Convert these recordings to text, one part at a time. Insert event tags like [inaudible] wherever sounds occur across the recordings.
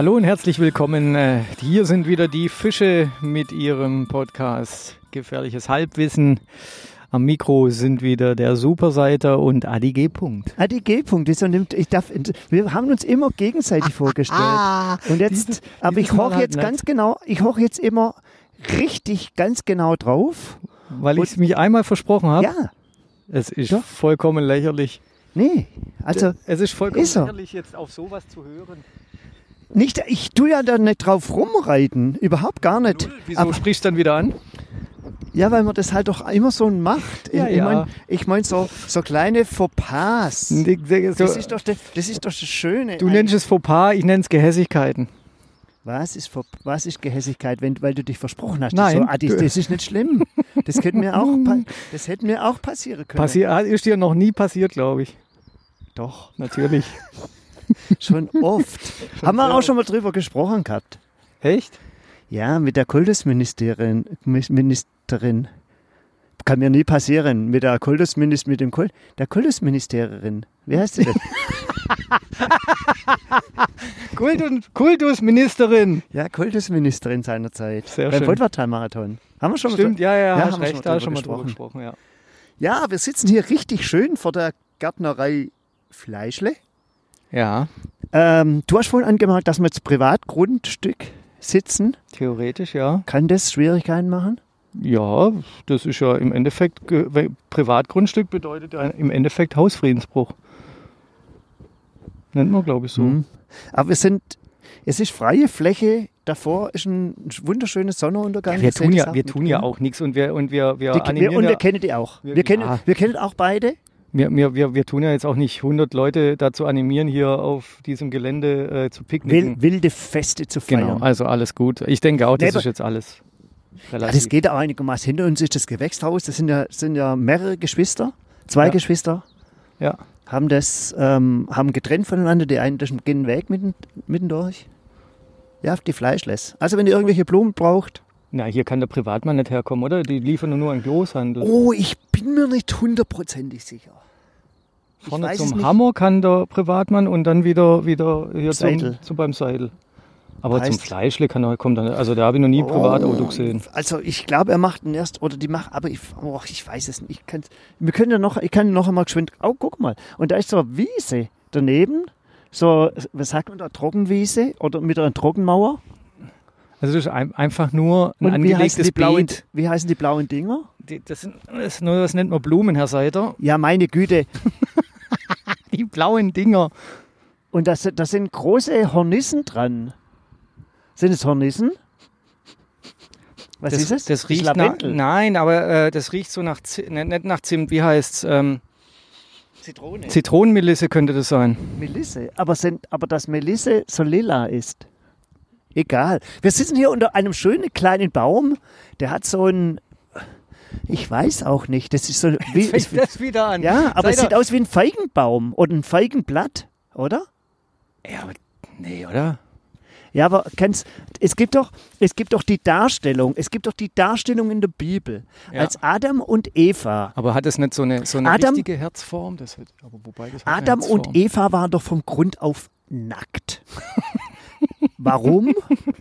Hallo und herzlich willkommen. Äh, Hier sind wieder die Fische mit ihrem Podcast Gefährliches Halbwissen. Am Mikro sind wieder der Superseiter und Adi G. Punkt. Adi G. Punkt. ist und Ich darf, wir haben uns immer gegenseitig [laughs] vorgestellt. Und jetzt, Dieses- aber ich dieses hoch halt jetzt nicht. ganz genau, ich hoch jetzt immer richtig ganz genau drauf. Weil ich es mich einmal versprochen habe. Ja, Es ist Doch. vollkommen lächerlich. nee, also es ist vollkommen ist lächerlich, jetzt auf sowas zu hören. Nicht, ich tue ja da nicht drauf rumreiten, überhaupt gar nicht. Wieso Aber, sprichst du dann wieder an? ja, weil man das halt doch immer so macht. Ja, ich ja. meine, ich mein, so, so kleine Fauxpas. Das ist, doch, das, das ist doch das Schöne. du nennst es Fauxpas, ich nenne es Gehässigkeiten. Was ist, was ist Gehässigkeit, wenn, weil du dich versprochen hast? Nein. So, ah, das, das ist nicht schlimm. Das, könnte mir auch, [laughs] das hätte mir auch passieren können. Passi ist dir noch nie passiert, glaube ich. Doch, Natürlich. [laughs] [laughs] schon oft. [laughs] Haben wir auch schon mal drüber gesprochen gehabt. Echt? Ja, mit der Kultusministerin. Ministerin. Kann mir nie passieren. Mit der Kultusministerin, mit dem Kult, der Kultusministerin. Wie heißt sie denn? [laughs] Kultus, Kultusministerin. ja, Kultusministerin seinerzeit. Sehr Beim schön. Waldwartal-Marathon. Haben wir schon mal Stimmt, ja, ja, Ja, hast haben wir schon recht, mal da schon mal drüber gesprochen. gesprochen, ja. Ja, wir sitzen hier richtig schön vor der Gärtnerei Fleischle. Ja, Ähm, du hast vorhin angemerkt, dass wir jetzt Privatgrundstück sitzen. theoretisch, ja. Kann das Schwierigkeiten machen? Ja, das ist ja im Endeffekt, Privatgrundstück bedeutet ja im Endeffekt Hausfriedensbruch. Nennt man, glaube ich, so. Mhm. Aber wir sind, es ist freie Fläche, davor ist ein wunderschöner Sonnenuntergang. Ja, wir tun ja, auch wir tun ja auch nichts und wir, und wir, wir Die, wir, animieren und ja, wir kennen die auch. Wir- Wir, kennen, ja. wir kennen auch beide. Wir, wir, wir, tun ja jetzt auch nicht 100 Leute dazu animieren, hier auf diesem Gelände äh, zu picknicken. Wil- wilde Feste zu feiern. Genau, also alles gut. Ich denke auch, das Nee, ist jetzt alles Ja, das geht auch einigermaßen. Hinter uns ist das Gewächshaus. Das sind ja, sind ja mehrere Geschwister. Zwei Ja. Geschwister ja. haben das ähm, haben getrennt voneinander. Die einen gehen weg mitten, mittendurch. Ja, die Fleischless. Also wenn ihr irgendwelche Blumen braucht. Na, hier kann der Privatmann nicht herkommen, oder? Die liefern nur an Großhandel. Oh, ich bin mir nicht hundertprozentig sicher. Ich Vorne zum. Hammer kann der Privatmann und dann wieder, wieder hier Seidel. zum, zum beim Seidel. Aber Heißt- zum Fleischle kann er, kommt dann, also da habe ich noch nie ein Privatauto gesehen. Also ich glaube, er macht den erst oder die macht, aber ich, oh, ich weiß es nicht. Ich kann, wir können ja noch, ich kann noch einmal geschwind. Oh, guck mal. Und da ist so eine Wiese daneben. So, was sagt man da? Trockenwiese oder mit einer Trockenmauer. Also das ist ein, einfach nur ein Und wie heißen, angelegtes die blauen, Beet. wie heißen die blauen Dinger? Die, das, sind, das, nur, das nennt man Blumen, Herr Seiter. Ja, meine Güte. [laughs] Die blauen Dinger. Und da sind- da sind große Hornissen dran. Sind es Hornissen? Was das, ist es? Das riecht nach, Lavendel. nein, aber äh, das riecht so nach, ne, nicht nach Zimt, wie heißt's? Ähm, Zitrone. Zitronenmelisse könnte das sein. Melisse. Aber, sind, aber dass Melisse so lila ist. Egal. Wir sitzen hier unter einem schönen kleinen Baum. Der hat so ein. Ich weiß auch nicht. Das ist so. Wie, Fängt das wieder an. ja, aber es Seiter- sieht aus wie ein Feigenbaum oder ein Feigenblatt, oder? Ja, aber nee, oder? Ja, aber kennst, es gibt doch, es gibt doch die Darstellung, es gibt doch die Darstellung in der Bibel, Ja. als Adam und Eva. Aber hat es nicht so eine, so eine Adam- richtige Herzform? Das hat, aber wobei das Adam und. Eva waren doch vom Grund auf nackt. [laughs] Warum?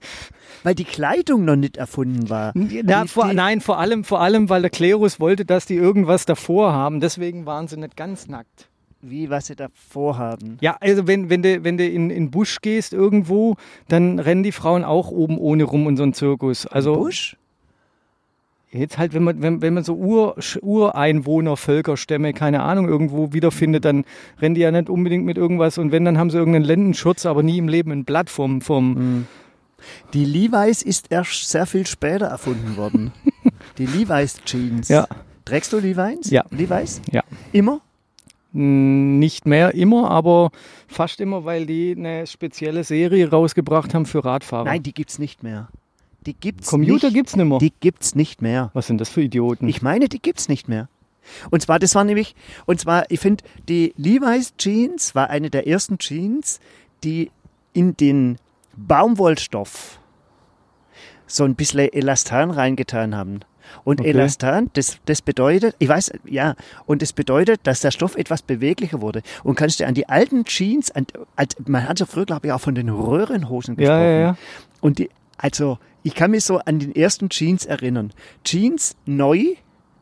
[laughs] Weil die Kleidung noch nicht erfunden war. Ja, vor, nein, vor allem, vor allem, weil der Klerus wollte, dass die irgendwas davor haben. Deswegen waren sie nicht ganz nackt. Wie, was sie da vorhaben. Ja, also wenn, wenn du, wenn du in in den Busch gehst irgendwo, dann rennen die Frauen auch oben ohne rum in so einen Zirkus. Also Busch? Jetzt halt, wenn man, wenn, wenn man so Ur, Ureinwohner, Völkerstämme, keine Ahnung, irgendwo wiederfindet, dann rennen die ja nicht unbedingt mit irgendwas und wenn, dann haben sie irgendeinen Lendenschutz, aber nie im Leben ein Blatt vom, vom Die Levi's ist erst sehr viel später erfunden worden. [laughs] die Levi's Jeans. Ja. Trägst du Levi's? Ja. Levi's? Ja. Immer? Hm, Nicht mehr immer, aber fast immer, weil die eine spezielle Serie rausgebracht haben für Radfahrer. Nein, die gibt's nicht mehr. Die gibt's Commuter nicht. gibt's nicht mehr. Die gibt's nicht mehr. Was sind das für Idioten? Ich meine, die gibt's nicht mehr. Und zwar, das war nämlich, und zwar, ich finde, die Levi's Jeans war eine der ersten Jeans, die in den Baumwollstoff so ein bisschen Elastan reingetan haben. Und Okay. Elastan, das, das bedeutet, ich weiß, ja, und das bedeutet, dass der Stoff etwas beweglicher wurde. Und kannst du an die alten Jeans, an, man hat ja früher, glaube ich, auch von den Röhrenhosen gesprochen. Ja, ja, ja. Und die, also, ich kann mich so an den ersten Jeans erinnern. Jeans neu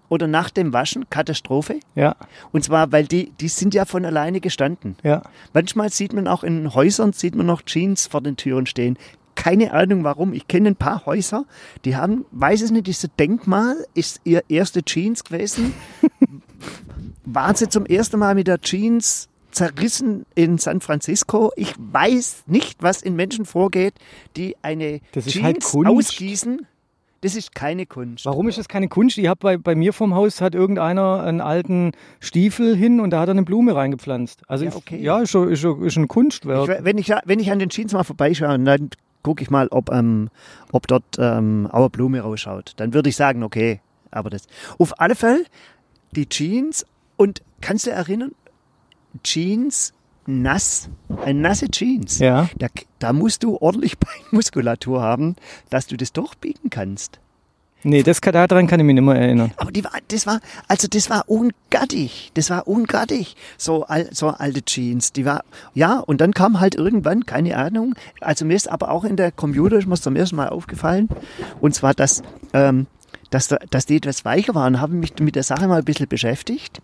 oder nach dem Waschen, Katastrophe. Ja, Und zwar, weil die, die sind ja von alleine gestanden. ja. Manchmal sieht man auch in Häusern, sieht man noch Jeans vor den Türen stehen. Keine Ahnung warum. Ich kenne ein paar Häuser, die haben, weiß es nicht, ist ein Denkmal, ist ihr erste Jeans gewesen. [laughs] Waren sie zum ersten Mal mit der Jeans zerrissen in San Francisco? Ich weiß nicht, was in Menschen vorgeht, die eine Das ist Jeans halt ausgießen. Das ist keine Kunst. Warum ist das keine Kunst? Ich habe bei, bei mir vom Haus hat irgendeiner einen alten Stiefel hin und da hat er eine Blume reingepflanzt. Also Ja, ich- okay. ja ist, schon, ist, schon, ist ein Kunstwerk. Ich, wenn, ich, wenn ich an den Jeans mal vorbeischaue, dann gucke ich mal, ob, ähm, ob dort ähm, auch eine Blume rausschaut. Dann würde ich sagen, okay, aber das. Auf alle Fälle, die Jeans und kannst du erinnern, Jeans nass, eine nasse Jeans. Ja. Da, da musst du ordentlich [laughs] Beinmuskulatur haben, dass du das durchbiegen kannst. Nee, das, kann- daran kann ich mich nicht mehr erinnern. Aber die war, das war, also das war ungattig. Das war ungattig. So, al, so alte Jeans. Die war, ja, und dann kam halt irgendwann, keine Ahnung. Also mir ist aber auch in der Computer, ist mir zum ersten Mal aufgefallen. Und zwar, dass, ähm, dass, da- dass die etwas weicher waren, habe mich mit der Sache mal ein bisschen beschäftigt.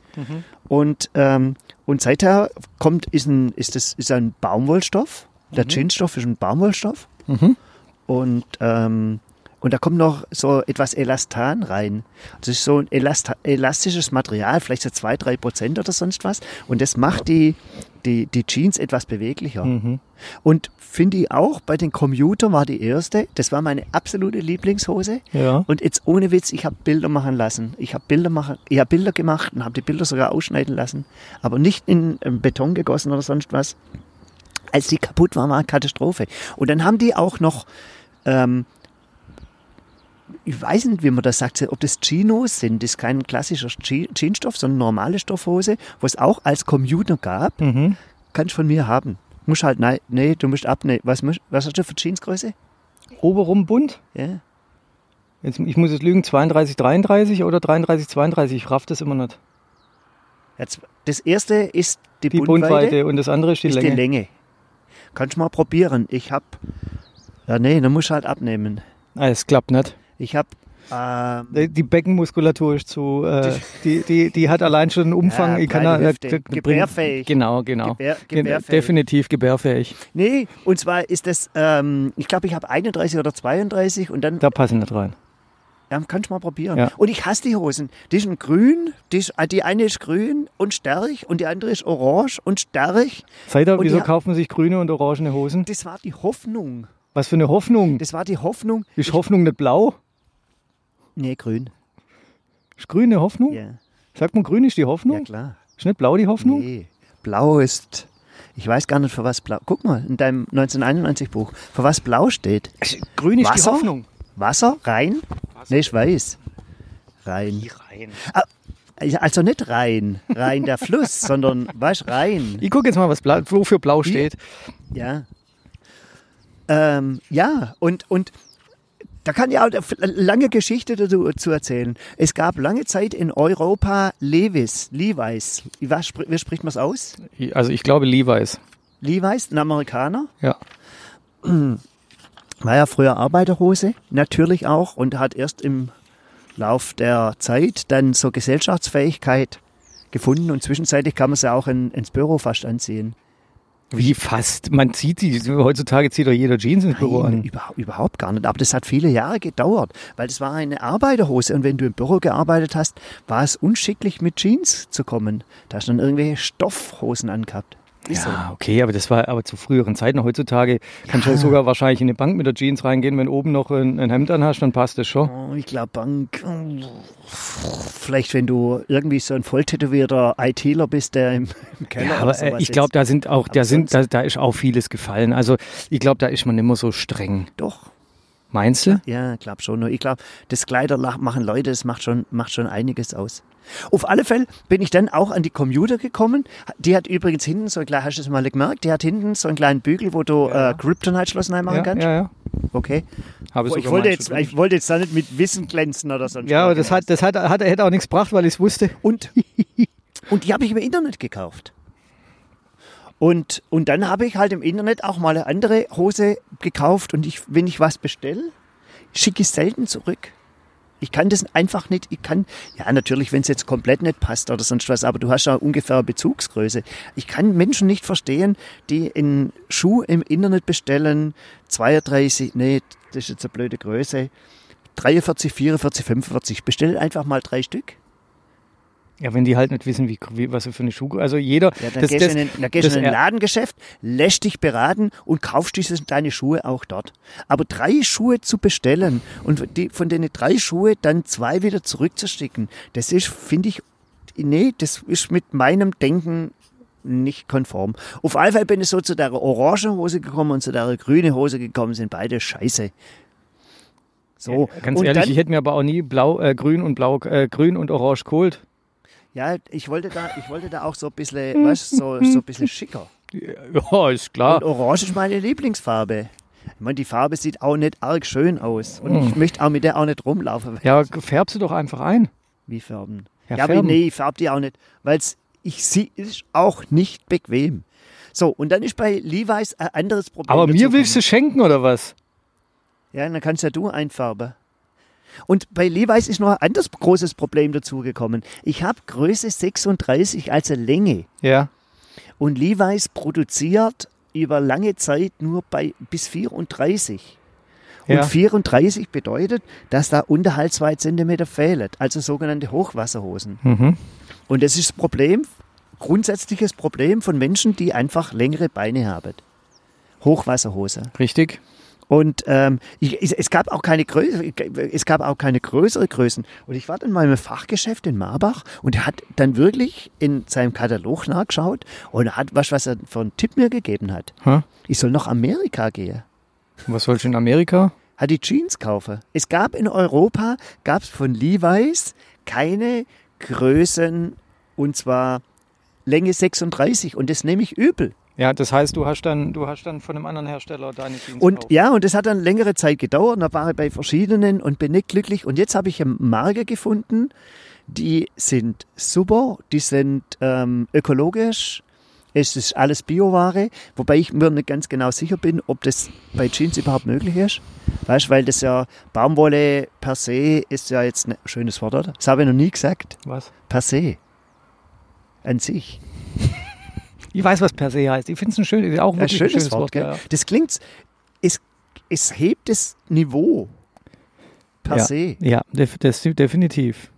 Und, ähm, und seither kommt, ist ein, ist das, ist ein Baumwollstoff. Der Jeansstoff ist ein Baumwollstoff. Mhm. Und, ähm, und da kommt noch so etwas Elastan rein. Das ist so ein elastisches Material, vielleicht so zwei, drei Prozent oder sonst was. Und das macht die, die, die Jeans etwas beweglicher. Mhm. Und finde ich auch, bei den Commuter war die erste, das war meine absolute Lieblingshose. Ja. Und jetzt ohne Witz, ich habe Bilder machen lassen. Ich habe Bilder machen, ich habe Bilder gemacht und habe die Bilder sogar ausschneiden lassen, aber nicht in ähm, Beton gegossen oder sonst was. Als die kaputt war, war eine Katastrophe. Und dann haben die auch noch, ähm, ich weiß nicht, wie man das sagt, ob das Chinos sind. Das ist kein klassischer Je- Jeansstoff, sondern normale Stoffhose, wo es auch als Commuter gab. Mhm. Kannst von mir haben. Musst halt, nein, nee, du musst abnehmen. Was, was hast du für Jeansgröße? Oberrum bunt. Ja. Jetzt, ich muss jetzt lügen, 32, 33 oder 33, 32. Ich raff das immer nicht. Jetzt, das erste ist die, Die Buntweite. Buntweite und das andere ist die ist Länge. die Länge. Kannst mal probieren. Ich hab, ja nee, dann musst du halt abnehmen. Ah, es klappt nicht. Ich hab, ähm, Die Beckenmuskulatur ist zu, äh, die, die, die hat allein schon einen Umfang. Ja, ich kann da- Gebärfähig. Genau, genau. Gebär, gebärfähig. Definitiv gebärfähig. Nee, und zwar ist das, ähm, ich glaube, ich habe 31 oder 32 und dann, Da passen nicht rein. ja, kannst du mal probieren. Ja. Und ich hasse die Hosen. Die sind grün, die, ist, äh, die eine ist grün und stärk und die andere ist orange und stärk. Seid ihr, wieso kaufen man sich grüne und orangene Hosen? Das war die Hoffnung. Was für eine Hoffnung. Das war die Hoffnung. Ist Hoffnung nicht blau? Nee, grün. Ist grüne Hoffnung? Ja, Sagt man, grün ist die ja Hoffnung? klar. Ist nicht blau die Hoffnung? Nee, blau ist, ich weiß gar nicht, für was blau, guck mal, in deinem 1991 Buch, für was blau steht. Grün ist Wasser? die Hoffnung. Wasser, rein? Nee, ich weiß. Rein. rein. Ja, Also nicht rein, rein der Fluss, [laughs] sondern was rein. Ich gucke jetzt mal, was blau, wofür blau steht. Ja. Ähm, ja, und, und da kann ich auch eine lange Geschichte dazu zu erzählen. Es gab lange Zeit in Europa Levis, Levi's. Wie, was, wie spricht man es aus? Also ich glaube Levi's. Levi's, ein Amerikaner. Ja. [clears throat] War ja früher Arbeiterhose, natürlich auch, und hat erst im Lauf der Zeit dann so Gesellschaftsfähigkeit gefunden und zwischenzeitlich kann man sie auch in, ins Büro fast anziehen. Wie fast. Man zieht sie. Heutzutage zieht doch jeder Jeans ins Büro Nein, an. überhaupt, überhaupt gar nicht. Aber das hat viele Jahre gedauert, weil das war eine Arbeiterhose und wenn du im Büro gearbeitet hast, war es unschicklich mit Jeans zu kommen. Da hast du dann irgendwelche Stoffhosen angehabt. Ist Ja, okay, aber das war aber zu früheren Zeiten. Heutzutage kannst du ja sogar wahrscheinlich in eine Bank mit der Jeans reingehen. Wenn oben noch ein, ein Hemd an hast, dann passt das schon. so. Oh, ich glaube, Bank. Vielleicht, wenn du irgendwie so ein volltätowierter ITler bist, der im, im Keller Ja, aber äh, ich glaube, da sind auch, da sind, da, da ist auch vieles gefallen. Also ich glaube, da ist man immer so streng. Doch. Meinst du? Ja, glaub schon. Nur Ich glaube, das Kleider machen Leute, das macht schon, macht schon einiges aus. Auf alle Fälle bin ich dann auch an die Computer gekommen. Die hat übrigens hinten so ein kleines, hast du das mal gemerkt? Die hat hinten so einen kleinen Bügel, wo du Ja. äh, Kryptonite-Schloss reinmachen Ja, kannst. ja, ja. Okay. Habe ich, wollte jetzt, ich wollte jetzt da nicht mit Wissen glänzen oder sonst Ja, aber das, hat, das hat, hat, hätte auch nichts gebracht, weil ich es wusste. Und, [laughs] und die habe ich im Internet gekauft. Und, und dann habe ich halt im Internet auch mal eine andere Hose gekauft. Und ich, wenn ich was bestelle, schicke ich selten zurück. Ich kann das einfach nicht, ich kann, ja natürlich, wenn es jetzt komplett nicht passt oder sonst was, aber du hast ja ungefähr eine Bezugsgröße. Ich kann Menschen nicht verstehen, die einen Schuh im Internet bestellen, 32, nee, das ist jetzt eine blöde Größe, 43, 44, 45, bestell einfach mal drei Stück. Ja, wenn die halt nicht wissen, wie, wie was für eine Schuhe. Also jeder. Ja, dann das, gehst das, du in, ein- dann gehst das in ein Ladengeschäft, lässt dich beraten und kaufst diese, deine Schuhe auch dort. Aber drei Schuhe zu bestellen und die, von den drei Schuhe dann zwei wieder zurückzuschicken, das ist, finde ich, nee, das ist mit meinem Denken nicht konform. Auf alle Fälle bin ich so zu der orange Hose gekommen und zu der grüne Hose gekommen, sind beide scheiße. So, Ganz und ehrlich, dann, ich hätte mir aber auch nie blau, äh, grün und blau, äh, grün und orange geholt. Ja, ich wollte da, ich wollte da auch so ein bisschen, [laughs] weißt, so, so ein bisschen schicker. Ja, ist klar. Und Orange ist meine Lieblingsfarbe. Ich meine, die Farbe sieht auch nicht arg schön aus. Und Hm. ich möchte auch mit der auch nicht rumlaufen. Ja, färb sie doch einfach ein. Wie färben? Ja, Ja, aber färben. nee, ich färbe die auch nicht, weil ich sie ist auch nicht bequem. So, und dann ist bei Levi's ein anderes Problem. Aber mir willst du schenken oder was? Ja, dann kannst ja du einfärben. Und bei Levi's ist noch ein anderes großes Problem dazugekommen. Ich habe Größe 36 als Länge. Ja. Und Levi's produziert über lange Zeit nur bei bis 34. Und Ja. 34 bedeutet, dass da unterhalb zwei Zentimeter fehlen, also sogenannte Hochwasserhosen. Mhm. Und das ist das Problem, grundsätzliches Problem von Menschen, die einfach längere Beine haben. Hochwasserhose. Richtig. Und ähm, ich, es, es gab auch keine Größe, es gab auch keine größere Größen. Und ich war dann mal im Fachgeschäft in Marbach und er hat dann wirklich in seinem Katalog nachgeschaut und hat was, was er für einen Tipp mir gegeben hat. Hä? Ich soll nach Amerika gehen. Was sollst du in Amerika? Hat die Jeans kaufen. Es gab in Europa, gab es von Levi's keine Größen und zwar Länge 36 und das nehme ich übel. Ja, das heißt, du hast dann, du hast dann von einem anderen Hersteller deine Jeans Und gekauft. ja, und das hat dann längere Zeit gedauert. Und da war ich bei verschiedenen und bin nicht glücklich. Und jetzt habe ich eine Marke gefunden, die sind super, die sind ähm, ökologisch. Es ist alles Bioware, wobei ich mir nicht ganz genau sicher bin, ob das bei Jeans überhaupt möglich ist. Weißt du, weil das ja Baumwolle per se ist ja jetzt ein schönes Wort, oder? Das habe ich noch nie gesagt. Was? Per se. An sich. [laughs] Ich weiß, was per se heißt. Ich finde es ein, schön, auch Ein wirklich schönes, ein schönes Wort, Wort. ja. Das klingt, es, es hebt das Niveau. Per ja. se. Ja, das, definitiv.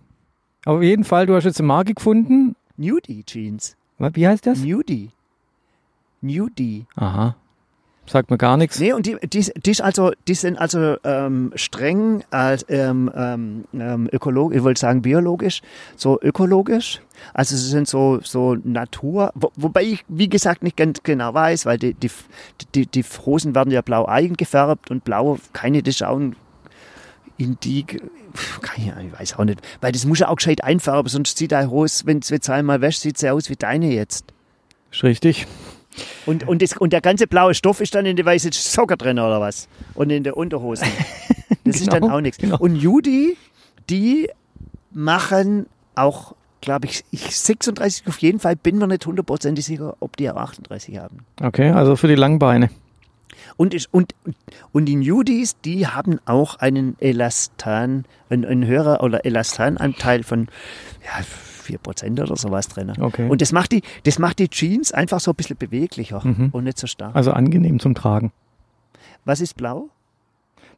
Aber auf jeden Fall, du hast jetzt eine Marke gefunden. Nudie Jeans. Wie heißt das? Nudie. Nudie. Aha. Sagt mir gar nichts. Nee, und die, die, die, also, die sind also ähm, streng als ähm, ähm, ähm, ökologisch, ich wollte sagen biologisch, so ökologisch. Also sie sind so, so Natur, wo, wobei ich, wie gesagt, nicht ganz genau weiß, weil die, die, die, die Hosen werden ja blau eigen gefärbt und blau, keine, das ist auch ein Indig, keine Ahnung, ich weiß auch nicht, weil das muss ja auch gescheit einfärben, sonst sieht deine Hose, wenn du einmal wäschst, sieht sie aus wie deine jetzt. Ist richtig. Und, und, das, und der ganze blaue Stoff ist dann in der weißen Socker drin oder was? Und in der Unterhose. [laughs] Das ist dann Genau, auch nichts. genau. Und Judy, die machen auch, glaube ich, ich 36 auf jeden Fall, bin mir nicht hundertprozentig sicher, ob die auch 38 haben. Okay, also für die Langbeine. Und, ich, und, und die Nudis, die haben auch einen Elastan, einen, einen höherer oder Elastananteil von ja, 4% oder sowas drin. Okay. Und das macht, die, das macht die Jeans einfach so ein bisschen beweglicher Mhm. und nicht so stark. Also angenehm zum Tragen. Was ist blau?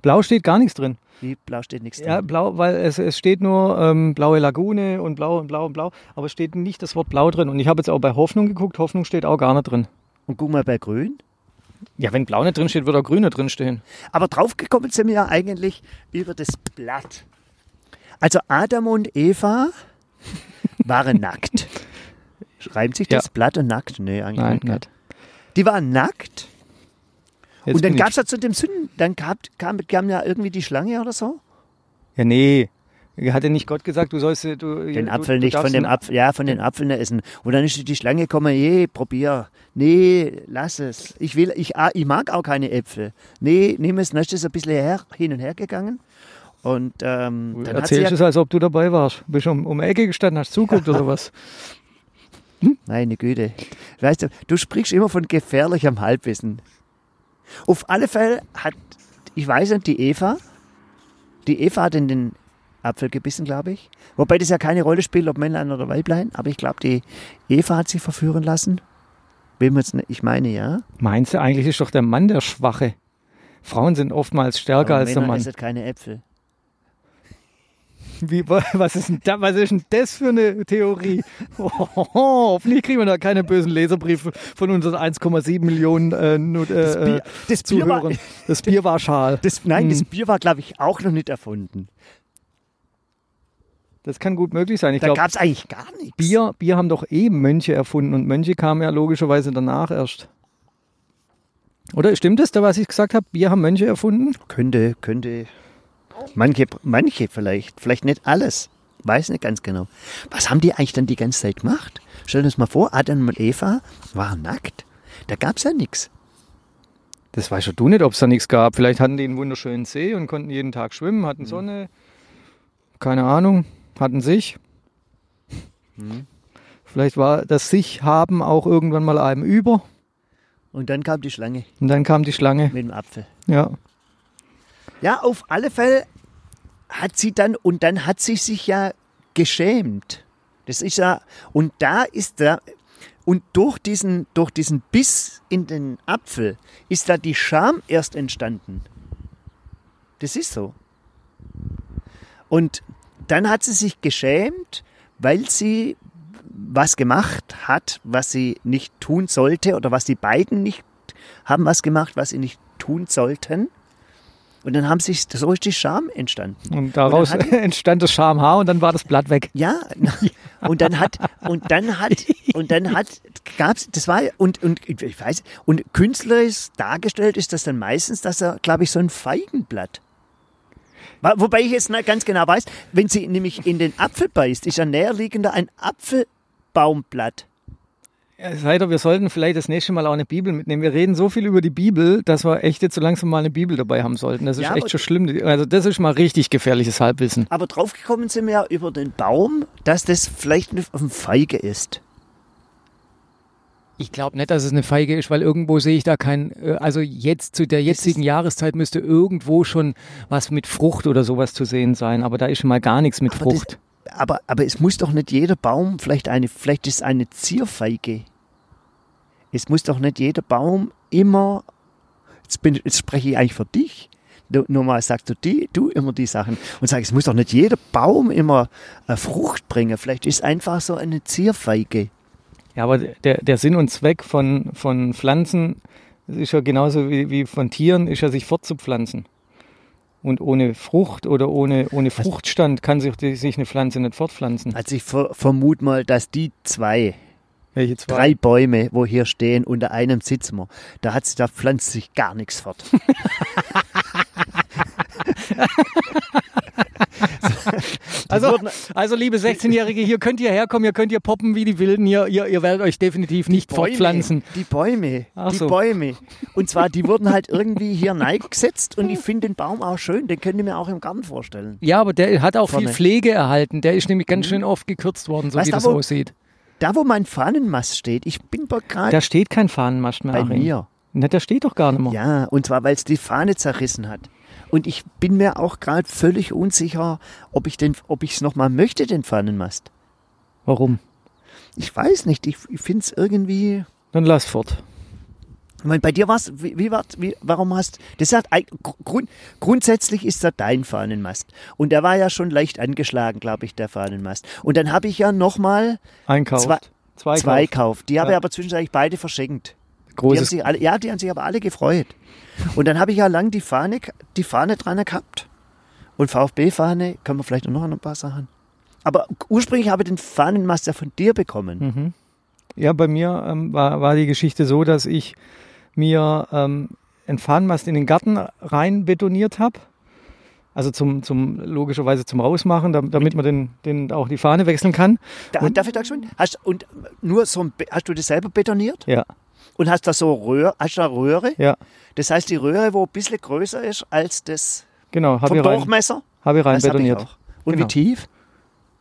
Blau steht gar nichts drin. Wie blau steht nichts Ja, drin. blau, weil es, es steht nur ähm, blaue Lagune und blau und blau und blau, aber es steht nicht das Wort blau drin. Und ich habe jetzt auch bei Hoffnung geguckt, Hoffnung steht auch gar nicht drin. Und guck mal bei grün. Ja, wenn blau nicht drin steht, wird auch grün nicht drin stehen. Aber draufgekommen sind wir ja eigentlich über das Blatt. Also Adam und Eva waren nackt. Reimt sich das Ja. Blatt und nackt? Nee, eigentlich Nein, nicht. nicht. Die waren nackt Jetzt und dann gab es ja zu dem Sünden, dann gab, kam, kam ja irgendwie die Schlange oder so. Ja, nee. Hatte nicht Gott gesagt, du sollst du, Den du, Apfel du nicht, darfst von dem den- Apfel, ja, von den Apfeln essen. Und dann ist die Schlange gekommen, je, probier. Nee, lass es. Ich will, ich, ah, ich mag auch keine Äpfel. Nee, nimm es. Dann ist das ein bisschen her, hin und her gegangen. Und ähm, Du dann sie erzählst es, als ob du dabei warst. Bist um, um die Ecke gestanden, hast zuguckt oder was? [laughs] meine Güte. Weißt du, du sprichst immer von gefährlichem Halbwissen. Auf alle Fälle hat, ich weiß nicht, die Eva, die Eva hat in den Apfel gebissen, glaube ich. Wobei das ja keine Rolle spielt, ob Männlein oder Weiblein. Aber ich glaube, die Eva hat sich verführen lassen. Will man jetzt nicht, ich meine ja. Meinst du, eigentlich ist doch der Mann der Schwache? Frauen sind oftmals stärker Aber als der Männer Mann. essen keine Äpfel. Wie, was, ist denn da, was ist denn das für eine Theorie? [laughs] Oh, hoffentlich kriegen wir da keine bösen Leserbriefe von unseren 1,7 Millionen äh, Not- Das äh, Bier, das Bier war, Zuhörern. Das Bier war schal. das, nein, das Hm. Bier war, glaube ich, auch noch nicht erfunden. Das kann gut möglich sein. Ich Da gab es eigentlich gar nichts. Bier, Bier haben doch eben Mönche erfunden und Mönche kamen ja logischerweise danach erst. Oder stimmt es da, was ich gesagt habe? Bier haben Mönche erfunden? Könnte, könnte. Manche, manche vielleicht, vielleicht nicht alles. Weiß nicht ganz genau. Was haben die eigentlich dann die ganze Zeit gemacht? Stell dir das mal vor, Adam und Eva waren nackt. Da gab es ja nichts. Das weißt ja du nicht, ob es da nichts gab. Vielleicht hatten die einen wunderschönen See und konnten jeden Tag schwimmen, hatten Sonne. Keine Ahnung, hatten sich. Vielleicht war das sich haben auch irgendwann mal einem über. Und dann kam die Schlange Und dann kam die Schlange. mit dem Apfel. Ja. Ja, auf alle Fälle hat sie dann, und dann hat sie sich ja geschämt. Das ist ja, und da ist da, und durch diesen, durch diesen Biss in den Apfel ist da die Scham erst entstanden. Das ist so. Und dann hat sie sich geschämt, weil sie was gemacht hat, was sie nicht tun sollte, oder was die beiden nicht haben was gemacht, was sie nicht tun sollten. Und dann haben sich, so ist die Scham entstanden. Und daraus Und [laughs] entstand das Schamhaar und dann war das Blatt weg. Ja, und dann hat, und dann hat, und dann hat, gab's, das war, und, und ich weiß, und künstlerisch dargestellt ist das dann meistens, dass er, glaube ich, so ein Feigenblatt. Wobei ich jetzt nicht ganz genau weiß, wenn sie nämlich in den Apfel beißt, ist ja näherliegender ein Apfelbaumblatt. Ja, Seidel, wir sollten vielleicht das nächste Mal auch eine Bibel mitnehmen. Wir reden so viel über die Bibel, dass wir echt jetzt so langsam mal eine Bibel dabei haben sollten. Das ist Ja, echt schon schlimm. Also das ist mal richtig gefährliches Halbwissen. Aber draufgekommen sind wir ja über den Baum, dass das vielleicht eine Feige ist. Ich glaube nicht, dass es eine Feige ist, weil irgendwo sehe ich da kein, äh, also jetzt zu der jetzigen Jahreszeit müsste irgendwo schon was mit Frucht oder sowas zu sehen sein, aber da ist schon mal gar nichts mit Aber das- Frucht. Aber, aber es muss doch nicht jeder Baum, vielleicht eine, vielleicht ist eine Zierfeige. Es muss doch nicht jeder Baum immer, jetzt, bin, jetzt spreche ich eigentlich für dich. Du, normal sagst du die, du immer die Sachen und sagst, es muss doch nicht jeder Baum immer eine Frucht bringen. Vielleicht ist einfach so eine Zierfeige. Ja, aber der, der Sinn und Zweck von, von Pflanzen ist ja genauso wie, wie von Tieren, ist ja sich fortzupflanzen. Und ohne Frucht oder ohne, ohne Fruchtstand kann sich, die- sich eine Pflanze nicht fortpflanzen. Also ich ver, vermute mal, dass die zwei, Welche zwei? drei Bäume, wo hier stehen, unter einem sitzen wir, da, hat's, da pflanzt sich gar nichts fort. [laughs] Also, wurden- also liebe 16-Jährige, hier könnt ihr herkommen, ihr könnt ihr poppen wie die Wilden, ihr, ihr, ihr werdet euch definitiv nicht fortpflanzen. Die Bäume, Ach die so. Bäume. Und zwar, die wurden halt irgendwie hier gesetzt und ich finde den Baum auch schön, den könnt ihr mir auch im Garten vorstellen. Ja, aber der hat auch viel Vorne. Pflege erhalten. Der ist nämlich ganz schön oft gekürzt worden, so Weißt wie du, das wo- aussieht. Da, wo mein Fahnenmast steht, ich bin gerade Da steht kein Fahnenmast mehr, bei mir. Ne, der steht doch gar nicht mehr. Ja, und zwar, weil es die Fahne zerrissen hat. Und ich bin mir auch gerade völlig unsicher, ob ich den, ob ich es nochmal möchte, den Fahnenmast. Warum? Ich weiß nicht, ich, ich finde es irgendwie. Dann lass fort. Ich meine, bei dir war's, wie, wie, war, wie warum hast das hat Grund, grundsätzlich ist das dein Fahnenmast und der war ja schon leicht angeschlagen, glaube ich, der Fahnenmast. Und dann habe ich ja nochmal Einkauft. Zwei- Zwei, zwei kauft. Die habe Ja. ich aber zwischenzeitlich beide verschenkt. Die haben Großes. sich alle, ja, die haben sich aber alle gefreut. Und dann habe ich ja lang die Fahne, die Fahne dran gehabt. Und VfB-Fahne, können wir vielleicht noch ein paar Sachen. Aber ursprünglich habe ich den Fahnenmast ja von dir bekommen. Mhm. Ja, bei mir ähm, war, war die Geschichte so, dass ich mir ähm, einen Fahnenmast in den Garten rein betoniert habe. Also zum, zum logischerweise zum Rausmachen, dam- damit man den, den auch die Fahne wechseln kann. Da, Und- darf ich da schon? Hast, und nur so ein, hast du das selber betoniert? Ja, Und hast da so Röhre, hast da Röhre? ja, Das heißt, die Röhre, wo ein bisschen größer ist als das genau. Habe vom ich rein, Durchmesser? hab ich rein Das hab ich betoniert. auch. Und Genau. wie tief?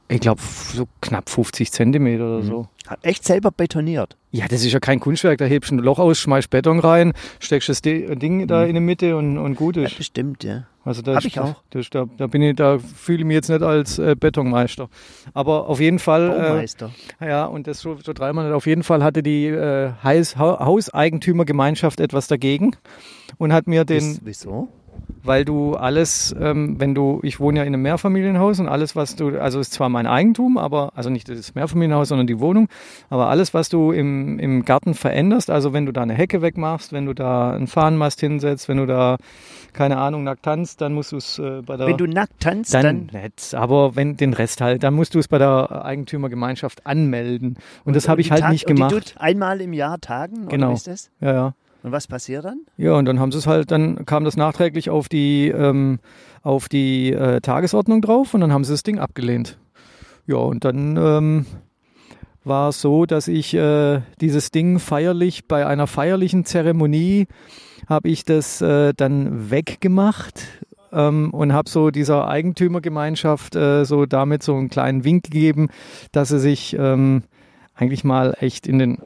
Ich glaube, so knapp 50 Zentimeter oder so. Hat Echt selber betoniert. Ja, das ist ja kein Kunstwerk. Da hebst du ein Loch aus, schmeißt Beton rein, steckst das Di- Ding da in die Mitte und, und gut Ja, ist. bestimmt, ja. Also da Hab ist- ich auch. Das, da, da bin ich, da fühle ich mich jetzt nicht als äh, Betonmeister. Aber auf jeden Fall. Baumeister. Äh, ja, und das so, so dreimal. Auf jeden Fall hatte die äh, Haus, Ha- Hauseigentümergemeinschaft etwas dagegen und hat mir den, Wieso? Weil du alles, ähm, wenn du, ich wohne ja in einem Mehrfamilienhaus und alles, was du, also ist zwar mein Eigentum, aber, also nicht das Mehrfamilienhaus, sondern die Wohnung, aber alles, was du im, im Garten veränderst, also wenn du da eine Hecke wegmachst, wenn du da einen Fahnenmast hinsetzt, wenn du da, keine Ahnung, nackt tanzt, dann musst du es äh, bei der... Wenn du nackt tanzt, dann, dann, nicht, aber wenn den Rest halt, dann musst du es bei der Eigentümergemeinschaft anmelden. Und, das habe ich halt Tag- nicht und gemacht. Die tut einmal im Jahr tagen? Genau. Oder ist das? Ja, ja. Und was passiert dann? Ja, und dann haben sie es halt, dann kam das nachträglich auf die, ähm, auf die äh, Tagesordnung drauf und dann haben sie das Ding abgelehnt. Ja, und dann ähm, war es so, dass ich äh, dieses Ding feierlich, bei einer feierlichen Zeremonie, habe ich das äh, dann weggemacht ähm, und habe so dieser Eigentümergemeinschaft äh, so damit so einen kleinen Wink gegeben, dass sie sich ähm, eigentlich mal echt in den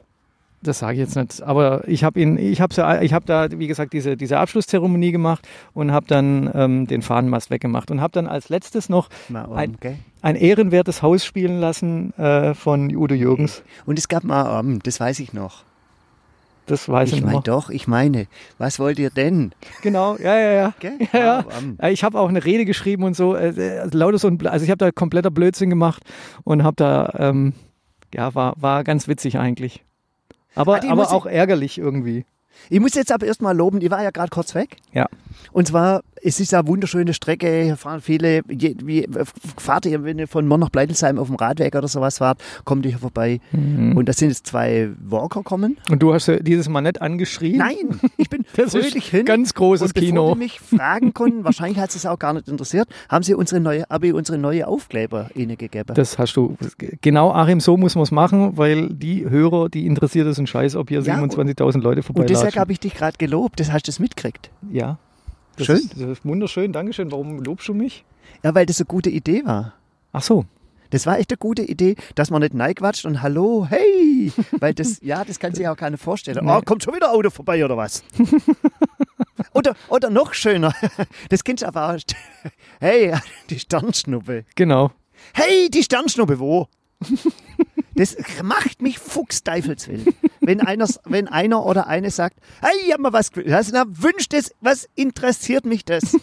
das sage ich jetzt nicht, aber ich habe ihn, ich habe ja, ich habe da, wie gesagt, diese, diese Abschlusszeremonie gemacht und habe dann ähm, den Fahnenmast weggemacht und habe dann als letztes noch Mal um, Ein- gell? ein ehrenwertes Haus spielen lassen äh, von Udo Jürgens. Und es gab mal um, das weiß ich noch. Das weiß ich, Ich meine noch. doch, ich meine, was wollt ihr denn? Genau, ja, ja, ja. Gell? [laughs] Ja, ja. Ah, um. Äh, Ich habe auch eine Rede geschrieben und so, äh, äh, lauter so ein, also ich habe da kompletter Blödsinn gemacht und habe da, ähm, ja, war, war ganz witzig eigentlich. Aber, Ah, aber auch ärgerlich irgendwie. Ich muss jetzt aber erstmal loben, ich war ja gerade kurz weg. Ja. Und zwar, es ist eine wunderschöne Strecke, hier fahren viele, je, wie, fahrt ihr, wenn ihr von Bonn nach Bleitelsheim auf dem Radweg oder sowas fahrt, kommt ihr hier vorbei. Mhm. Und da sind jetzt zwei Walker kommen. Und du hast ja dieses Mal nicht angeschrien? Nein, ich bin [laughs] Das ist fröhlich hin. ganz großes und bevor Kino. Sie mich fragen konnten, wahrscheinlich hat es auch gar nicht interessiert, haben sie unsere neue, habe ich unsere neue Aufkleber ihnen gegeben. Das hast du. Genau, Achim, so muss man es machen, weil die Hörer, die interessiert es ein Scheiß, ob hier Ja, 27.000 Leute und deshalb habe ich dich gerade gelobt, das hast du es mitgekriegt. Ja. Das Schön. Ist, das ist wunderschön, Dankeschön. Warum lobst du mich? Ja, weil das eine gute Idee war. Ach so. Das war echt eine gute Idee, dass man nicht neiquatscht und hallo, hey, [laughs] weil das, ja, das kann sich auch keiner vorstellen. Nee. Oh, kommt schon wieder ein Auto vorbei oder was? [laughs] oder, oder noch schöner, [laughs] das kennst du aber auch. Hey, die Sternschnuppe. Genau. Hey, die Sternschnuppe, wo? Das macht mich fuchsteifelswild. Wenn einer, wenn einer oder eine sagt, hey, ich hab mal was, gewünscht. na, wünscht es, was interessiert mich das?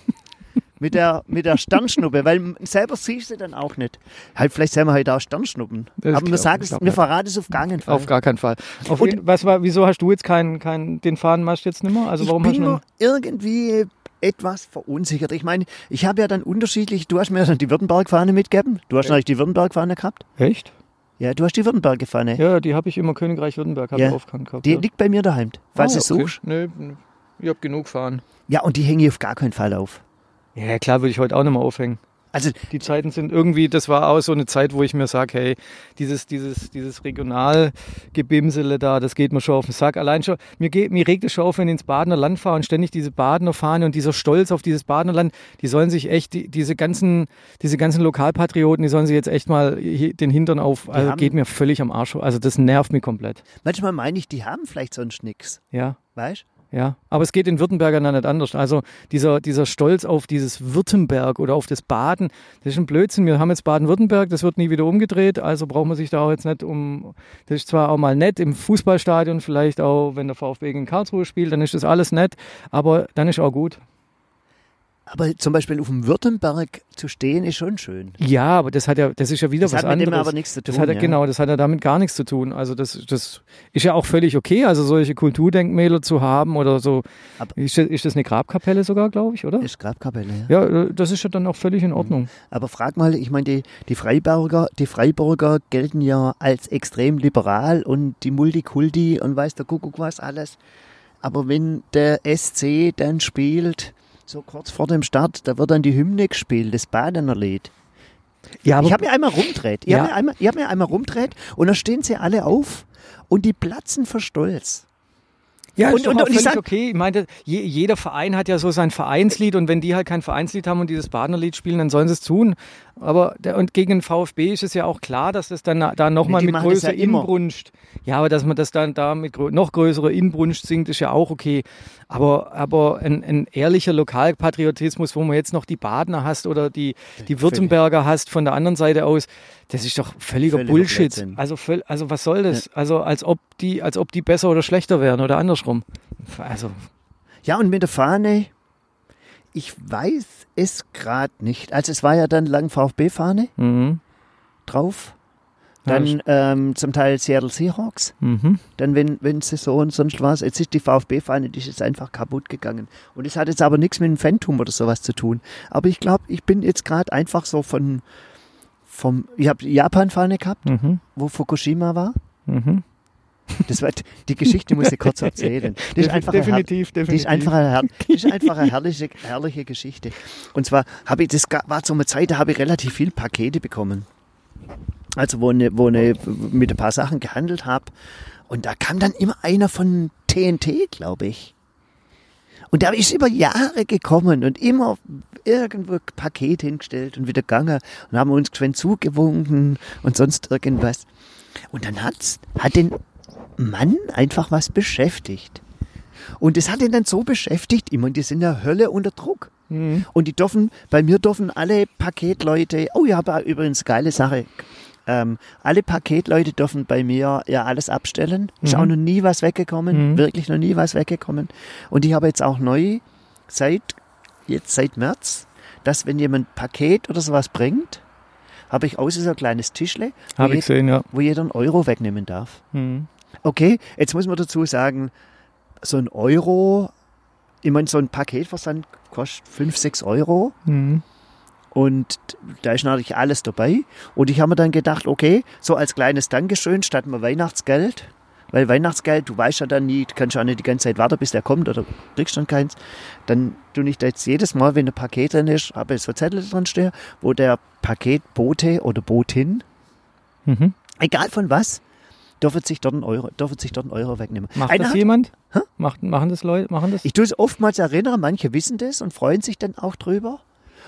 Mit der, mit der Sternschnuppe, weil selber siehst du dann auch nicht. Halt, vielleicht sehen wir heute auch Sternschnuppen. Das Aber wir sagen es, wir verraten es auf gar keinen Fall. Auf gar keinen Fall. Auf Und- was war, wieso hast du jetzt keinen, keinen, den Fahnenmast jetzt nicht mehr? Also warum ich hast bin du nur irgendwie etwas verunsichert. Ich meine, ich habe ja dann unterschiedlich, du hast mir dann die Württemberg-Fahne mitgegeben. Du hast natürlich die Württemberg-Fahne gehabt. Echt? Ja, du hast die Württemberg-Fahne. Ja, die habe ich immer Königreich Württemberg Ja. ich aufgehängt gehabt. Die ja. liegt bei mir daheim, falls ah, du okay. suchst. Nö, ich habe genug fahren. Ja, und die hänge ich auf gar keinen Fall auf. Ja, klar würde ich heute auch nicht mehr aufhängen. Also, Die Zeiten sind irgendwie, das war auch so eine Zeit, wo ich mir sage, hey, dieses, dieses, dieses Regionalgebimsele da, das geht mir schon auf den Sack. Allein schon, mir, geht, mir regt es schon auf, wenn ich ins Badener Land fahre und ständig diese Badener Fahne und dieser Stolz auf dieses Badener Land, die sollen sich echt, die, diese ganzen, diese ganzen Lokalpatrioten, die sollen sich jetzt echt mal den Hintern auf, also geht mir völlig am Arsch. Also das nervt mich komplett. manchmal meine ich, die haben vielleicht sonst nichts. Ja. Weißt Ja, aber es geht den Württembergern dann nicht anders. Also dieser, dieser Stolz auf dieses Württemberg oder auf das Baden, das ist ein Blödsinn. Wir haben jetzt Baden-Württemberg, das wird nie wieder umgedreht, also braucht man sich da auch jetzt nicht um. Das ist zwar auch mal nett im Fußballstadion, vielleicht auch, wenn der VfB gegen Karlsruhe spielt, dann ist das alles nett, aber dann ist auch gut. Aber zum Beispiel auf dem Württemberg zu stehen, ist schon schön. Ja, aber das hat ja, das ist ja wieder Das was hat mit dem anderes. aber nichts zu tun. Das hat ja, genau, das hat ja damit gar nichts zu tun. Also das, das ist ja auch völlig okay, also solche Kulturdenkmäler zu haben oder so. Aber- ist, das- ist das eine Grabkapelle sogar, glaube ich, oder? Ist Grabkapelle, ja. Ja, äh, das ist ja dann auch völlig in Ordnung. Aber frag mal, ich meine, die, die Freiburger, die Freiburger gelten ja als extrem liberal und die Multikulti und weiß der Kuckuck was alles. aber wenn der SC dann spielt, so kurz vor dem Start, da wird dann die Hymne gespielt, das Badener Lied. Ja, Ich habe mir einmal rumdreht. Ich Ja. habe mir, einmal- ich hab mir einmal rumdreht und da stehen sie alle auf und die platzen vor Stolz. Ja, Und- und- und ich sag- okay. Ich meinte, je, jeder Verein hat ja so sein Vereinslied und wenn die halt kein Vereinslied haben und dieses Badenerlied spielen, dann sollen sie es tun. Aber der, und gegen den VfB ist es ja auch klar, dass es dann da nochmal mit größerer ja. Inbrunst. Ja, aber dass man das dann da mit noch größerer Inbrunst singt, ist ja auch okay. Aber, aber ein, ein ehrlicher Lokalpatriotismus, wo man jetzt noch die Badener hast oder die, die Württemberger hast von der anderen Seite aus, das ist doch völliger, Völliger Bullshit. Blödsinn. Also, also was soll das? Also als ob die, als ob die besser oder schlechter wären oder andersrum. Also Ja, und mit der Fahne, ich weiß es gerade nicht. Also es war ja dann lang VfB-Fahne Mhm. drauf. Ja, Dann ähm, zum Teil Seattle Seahawks. Mhm. Dann, wenn, wenn Saison sonst was, jetzt ist die VfB-Fahne, die ist jetzt einfach kaputt gegangen. Und es hat jetzt aber nichts mit dem Phantom oder sowas zu tun. Aber ich glaube, ich bin jetzt gerade einfach so von, vom, ich habe die Japan-Fahne gehabt, Mhm. wo Fukushima war. Mhm. Das war, die Geschichte muss ich kurz erzählen. [laughs] Die ist einfach eine her- definitiv, definitiv. Die ist einfach eine, [laughs] die ist einfach eine herrliche, herrliche Geschichte. Und zwar habe ich, das war so eine Zeit, da habe ich relativ viel Pakete bekommen. Also wo eine, wo eine mit ein paar Sachen gehandelt habe. Und da kam dann immer einer von TNT, glaube ich. Und der ist über Jahre gekommen und immer irgendwo Paket hingestellt und wieder gegangen und haben uns geschwind zugewunken und sonst irgendwas. Und dann hat's, hat den Mann einfach was beschäftigt. Und das hat ihn dann so beschäftigt, immer, die sind ja Hölle unter Druck. Mhm. Und die dürfen, bei mir dürfen alle Paketleute, oh ja, aber übrigens geile Sache, ähm, alle Paketleute dürfen bei mir ja alles abstellen. Ist Mhm. auch noch nie was weggekommen, Mhm. wirklich noch nie was weggekommen. Und ich habe jetzt auch neu, seit, jetzt seit März, dass wenn jemand ein Paket oder sowas bringt, habe ich außer so ein kleines Tischle, wo, Habe ich je, gesehen, ja. wo jeder einen Euro wegnehmen darf. Mhm. Okay, jetzt muss man dazu sagen, so ein Euro, ich meine, so ein Paketversand kostet 5, 6 Euro Mhm. und da ist natürlich alles dabei. Und ich habe mir dann gedacht, okay, so als kleines Dankeschön statt mal Weihnachtsgeld, weil Weihnachtsgeld, du weißt ja dann nie, du kannst ja auch nicht die ganze Zeit warten, bis der kommt oder kriegst dann keins. Dann tue ich da jetzt jedes Mal, wenn ein Paket drin ist, habe ich so Zettel dran stehen, wo der Paketbote oder Botin, Mhm. egal von was, dürfen sich dort einen Euro, dürfen sich dort einen Euro wegnehmen. Macht Einer das hat- jemand? Hä? Macht, machen das Leute? Machen das? Ich tue es oftmals erinnern, manche wissen das und freuen sich dann auch drüber.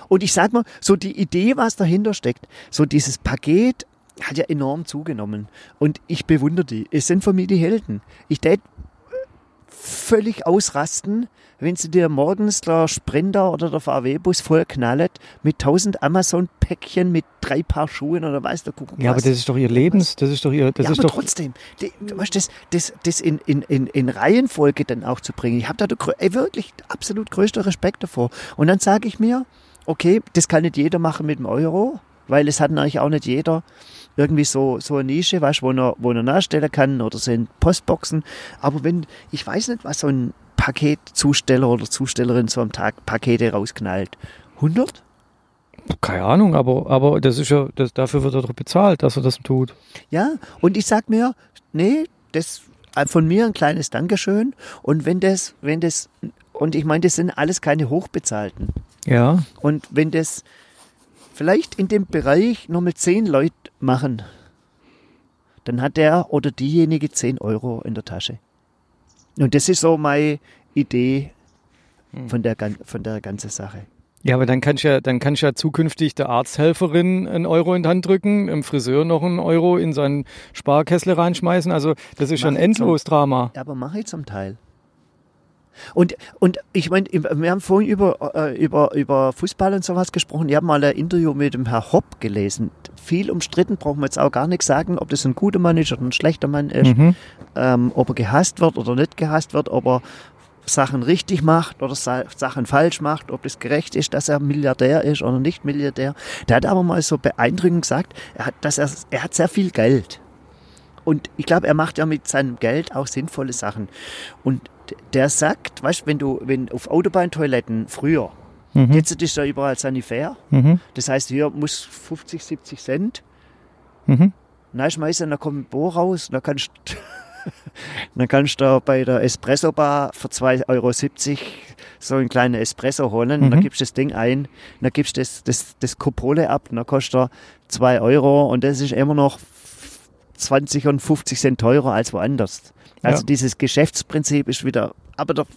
Und ich sag mal, so die Idee, was dahinter steckt, so dieses Paket hat ja enorm zugenommen. Und ich bewundere die. Es sind für mich die Helden. Ich tät völlig ausrasten, wenn sie dir morgens der Sprinter oder der VW-Bus voll knallt mit 1000 Amazon-Päckchen mit drei Paar Schuhen oder weiß der Kuckuck ja, aber das ist doch ihr Lebens, das ist doch ihr, das ja, ist aber doch. trotzdem, die, du weißt, das, das, das in, in, in, in Reihenfolge dann auch zu bringen. Ich habe da ey, wirklich absolut größter Respekt davor. Und dann sage ich mir, okay, das kann nicht jeder machen mit dem Euro, weil es hat natürlich auch nicht jeder irgendwie so, so eine Nische, weißt, wo er, wo er nachstellen kann oder so in Postboxen. Aber wenn, ich weiß nicht, was so ein Paketzusteller oder Zustellerin so am Tag Pakete rausknallt. 100? Keine Ahnung, aber, aber das ist ja, das, dafür wird er doch bezahlt, dass er das tut. Ja, und ich sag mir, nee, das äh, von mir ein kleines Dankeschön. Und wenn das, wenn das, und ich meine, das sind alles keine Hochbezahlten. Ja. Und wenn das vielleicht in dem Bereich nur mit zehn Leuten machen, dann hat der oder diejenige 10 Euro in der Tasche. Und das ist so meine Idee von der, von der ganzen Sache. Ja, aber dann kannst du ja, dann kannst ja zukünftig der Arzthelferin einen Euro in die Hand drücken, dem Friseur noch einen Euro in seinen Sparkessel reinschmeißen. Also das ist schon Mach ein ich so. Endlosdrama. Aber mache ich zum Teil. Und, und ich meine, wir haben vorhin über, äh, über, über Fußball und sowas gesprochen. Ich habe mal ein Interview mit dem Herr Hopp gelesen. Viel umstritten, brauchen wir jetzt auch gar nichts sagen, ob das ein guter Mann ist oder ein schlechter Mann ist, Mhm. ähm, ob er gehasst wird oder nicht gehasst wird, ob er Sachen richtig macht oder Sa Sachen falsch macht, ob das gerecht ist, dass er Milliardär ist oder nicht Milliardär. Der hat aber mal so beeindruckend gesagt, er hat, dass er, er hat sehr viel Geld. Und ich glaube, er macht ja mit seinem Geld auch sinnvolle Sachen. Und der sagt, weißt wenn du, wenn auf Autobahntoiletten früher, Mhm. jetzt ist da überall Sanifair, Mhm. das heißt, hier muss 50, 70 Cent Mhm. reinschmeißen, dann kommt ein Bohr raus, dann kannst [laughs] Dann kannst du bei der Espresso Bar für 2,70 Euro so einen kleinen Espresso holen. Mhm. Dann gibst du das Ding ein, dann gibst du das, das, das Copole ab, dann kostet er 2 Euro und das ist immer noch 20 und 50 Cent teurer als woanders. Also Ja. dieses Geschäftsprinzip ist wieder, aber doch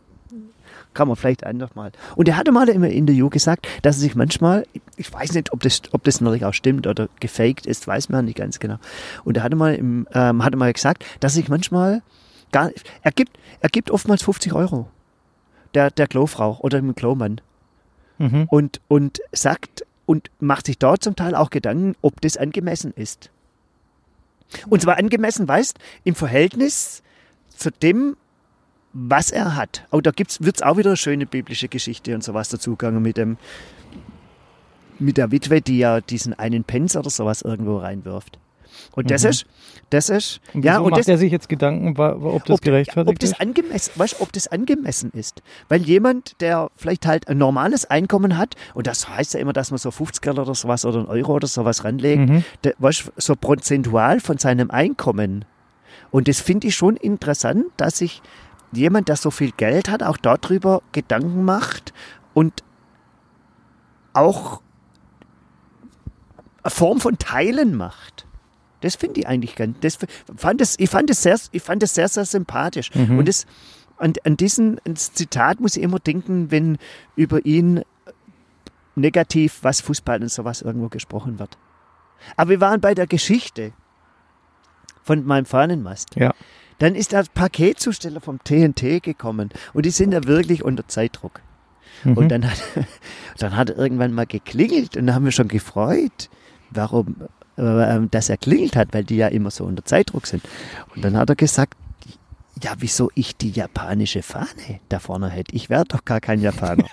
kann man vielleicht einfach mal. Und er hatte mal im Interview gesagt, dass er sich manchmal, ich weiß nicht, ob das, ob das natürlich auch stimmt oder gefaked ist, weiß man nicht ganz genau. Und er hatte mal, im, ähm, hatte mal gesagt, dass er sich manchmal gar, er gibt, er gibt oftmals 50 Euro. Der, der Klofrau oder dem Klomann. Mhm. Und, und sagt und macht sich dort zum Teil auch Gedanken, ob das angemessen ist. Und zwar angemessen, weißt, im Verhältnis zu dem, was er hat. Oh, da wird es auch wieder eine schöne biblische Geschichte und sowas dazugegangen mit dem, mit der Witwe, die ja diesen einen Pence oder sowas irgendwo reinwirft. Und das Mhm. ist, das ist, Und ja, und macht das, er sich jetzt Gedanken, ob das ob, gerechtfertigt ob das ist? angemessen, weißt, ob das angemessen ist. Weil jemand, der vielleicht halt ein normales Einkommen hat, und das heißt ja immer, dass man so 50 oder sowas oder einen Euro oder sowas ranlegt, Mhm. der, weißt, so prozentual von seinem Einkommen. Und das finde ich schon interessant, dass sich jemand, der so viel Geld hat, auch darüber Gedanken macht und auch eine Form von Teilen macht. Das finde ich eigentlich ganz, das fand es, ich fand es sehr, ich fand es sehr, sehr sympathisch. Mhm. Und das, an, an diesen Zitat muss ich immer denken, wenn über ihn negativ, was Fußball und sowas irgendwo gesprochen wird. Aber wir waren bei der Geschichte von meinem Fahnenmast. Ja. Dann ist der Paketzusteller vom TNT gekommen und die sind ja wirklich unter Zeitdruck. Mhm. Und dann hat, [laughs] dann hat er irgendwann mal geklingelt und da haben wir schon gefreut, warum, äh, dass er klingelt hat, weil die ja immer so unter Zeitdruck sind. Und dann hat er gesagt, ja, wieso ich die japanische Fahne da vorne hätte? Ich wäre doch gar kein Japaner.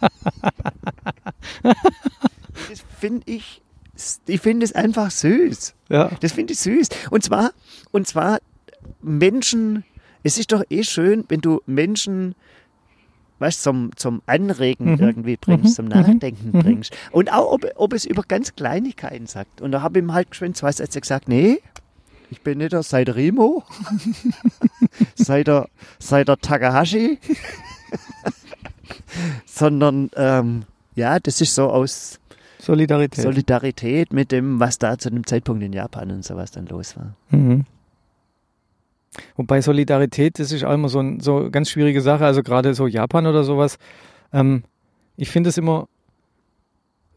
[laughs] das finde ich, ich finde es einfach süß. ja. Das finde ich süß. Und zwar, und zwar Menschen, es ist doch eh schön, wenn du Menschen weißt, zum, zum Anregen Mhm. irgendwie bringst, Mhm. zum Mhm. Nachdenken Mhm. bringst. Und auch, ob, ob es über ganz Kleinigkeiten sagt. Und da habe ich ihm halt geschwind zwei Sätze gesagt, nee, ich bin nicht der sei der Rimo, [laughs] sei der, sei der Takahashi, [laughs] sondern ähm, ja, das ist so aus Solidarität. Solidarität mit dem, was da zu dem Zeitpunkt in Japan und sowas dann los war. Mhm. Wobei Solidarität, das ist auch immer so, ein, so eine ganz schwierige Sache, also gerade so Japan oder sowas. Ähm, ich finde es immer,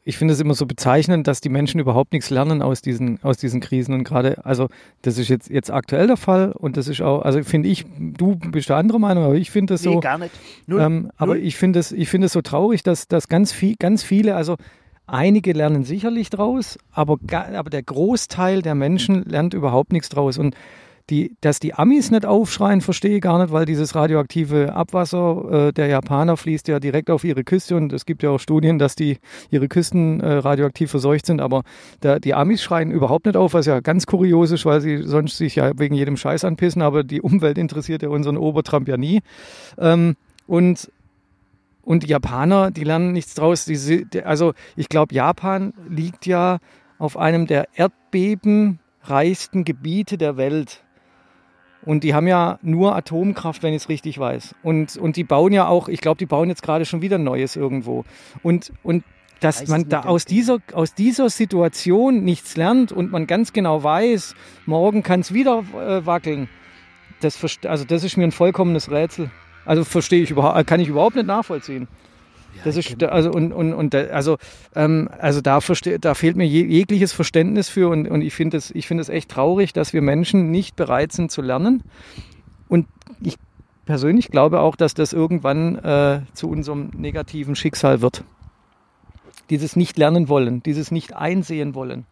ich finde es immer so bezeichnend, dass die Menschen überhaupt nichts lernen aus diesen, aus diesen Krisen und gerade, also das ist jetzt, jetzt aktuell der Fall und das ist auch, also finde ich, du bist der andere Meinung, aber ich finde es so, nee, gar nicht. Null. ähm, aber Null. ich finde es, ich finde es so traurig, dass, dass ganz, viel, ganz viele, also einige lernen sicherlich draus, aber, aber der Großteil der Menschen lernt überhaupt nichts draus. Und die, dass die Amis nicht aufschreien, verstehe ich gar nicht, weil dieses radioaktive Abwasser äh, der Japaner fließt ja direkt auf ihre Küste und es gibt ja auch Studien, dass die ihre Küsten äh, radioaktiv verseucht sind, aber der, die Amis schreien überhaupt nicht auf, was ja ganz kurios ist, weil sie sonst sich ja wegen jedem Scheiß anpissen, aber die Umwelt interessiert ja unseren Obertrump ja nie. Ähm, und und die Japaner, die lernen nichts draus. Die, also ich glaube, Japan liegt ja auf einem der erdbebenreichsten Gebiete der Welt. Und die haben ja nur Atomkraft, wenn ich es richtig weiß. Und, und die bauen ja auch, ich glaube, die bauen jetzt gerade schon wieder Neues irgendwo. Und, und dass Weiß man da aus dieser, aus dieser Situation nichts lernt und man ganz genau weiß, morgen kann es wieder äh, wackeln, das, also das ist mir ein vollkommenes Rätsel. Also verstehe ich überhaupt, kann ich überhaupt nicht nachvollziehen. Das ist also und und und da- also ähm, also da da fehlt mir je, jegliches Verständnis für und, und ich finde es ich finde es echt traurig, dass wir Menschen nicht bereit sind zu lernen. Und ich persönlich glaube auch, dass das irgendwann äh, zu unserem negativen Schicksal wird. Dieses nicht lernen wollen, dieses nicht einsehen wollen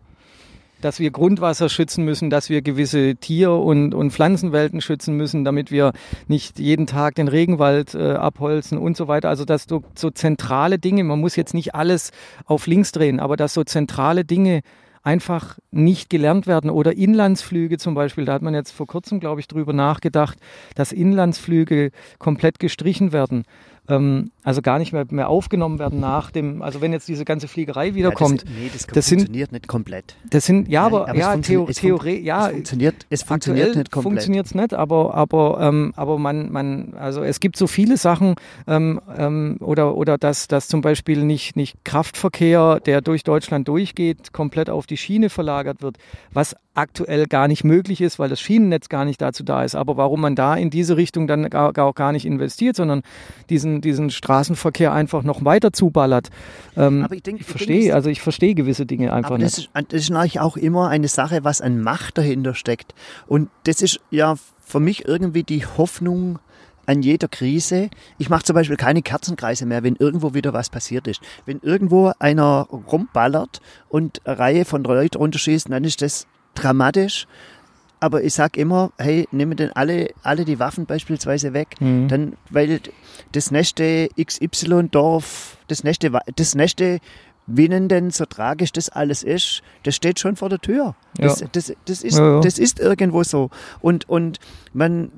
dass wir Grundwasser schützen müssen, dass wir gewisse Tier- und, und Pflanzenwelten schützen müssen, damit wir nicht jeden Tag den Regenwald äh, abholzen und so weiter. Also dass so, so zentrale Dinge, man muss jetzt nicht alles auf links drehen, aber dass so zentrale Dinge einfach nicht gelernt werden. Oder Inlandsflüge zum Beispiel, da hat man jetzt vor kurzem, glaube ich, drüber nachgedacht, dass Inlandsflüge komplett gestrichen werden. Ähm, also gar nicht mehr, mehr aufgenommen werden nach dem, also wenn jetzt diese ganze Fliegerei wiederkommt. Ja, das, nee, das, das sind- funktioniert nicht komplett. Das sind, ja, Nein, aber, aber es ja, funktio- Theo, es funkt- Theorie, ja, es funktioniert, es funktioniert nicht komplett. funktioniert es nicht, aber, aber, ähm, aber man, man, also es gibt so viele Sachen ähm, ähm, oder, oder dass, dass zum Beispiel nicht, nicht Kraftverkehr, der durch Deutschland durchgeht, komplett auf die Schiene verlagert wird, was aktuell gar nicht möglich ist, weil das Schienennetz gar nicht dazu da ist. Aber warum man da in diese Richtung dann gar, gar, gar nicht investiert, sondern diesen, diesen Straßenverkehr einfach noch weiter zuballert. Ähm, Aber ich denke- ich verstehe, das- also ich verstehe gewisse Dinge einfach Aber das nicht. ist, das ist natürlich auch immer eine Sache, was an Macht dahinter steckt. Und das ist ja für mich irgendwie die Hoffnung an jeder Krise. Ich mache zum Beispiel keine Kerzenkreise mehr, wenn irgendwo wieder was passiert ist. Wenn irgendwo einer rumballert und eine Reihe von Leuten runterschießt, dann ist das dramatisch. Aber ich sag immer, hey, nehmen denn alle, alle die Waffen beispielsweise weg, Mhm. dann, weil das nächste XY-Dorf, das nächste, das nächste Winnenden, so tragisch das alles ist, das steht schon vor der Tür. Das, Ja. das, das, ist, Ja, ja. das ist irgendwo so. Und, und man,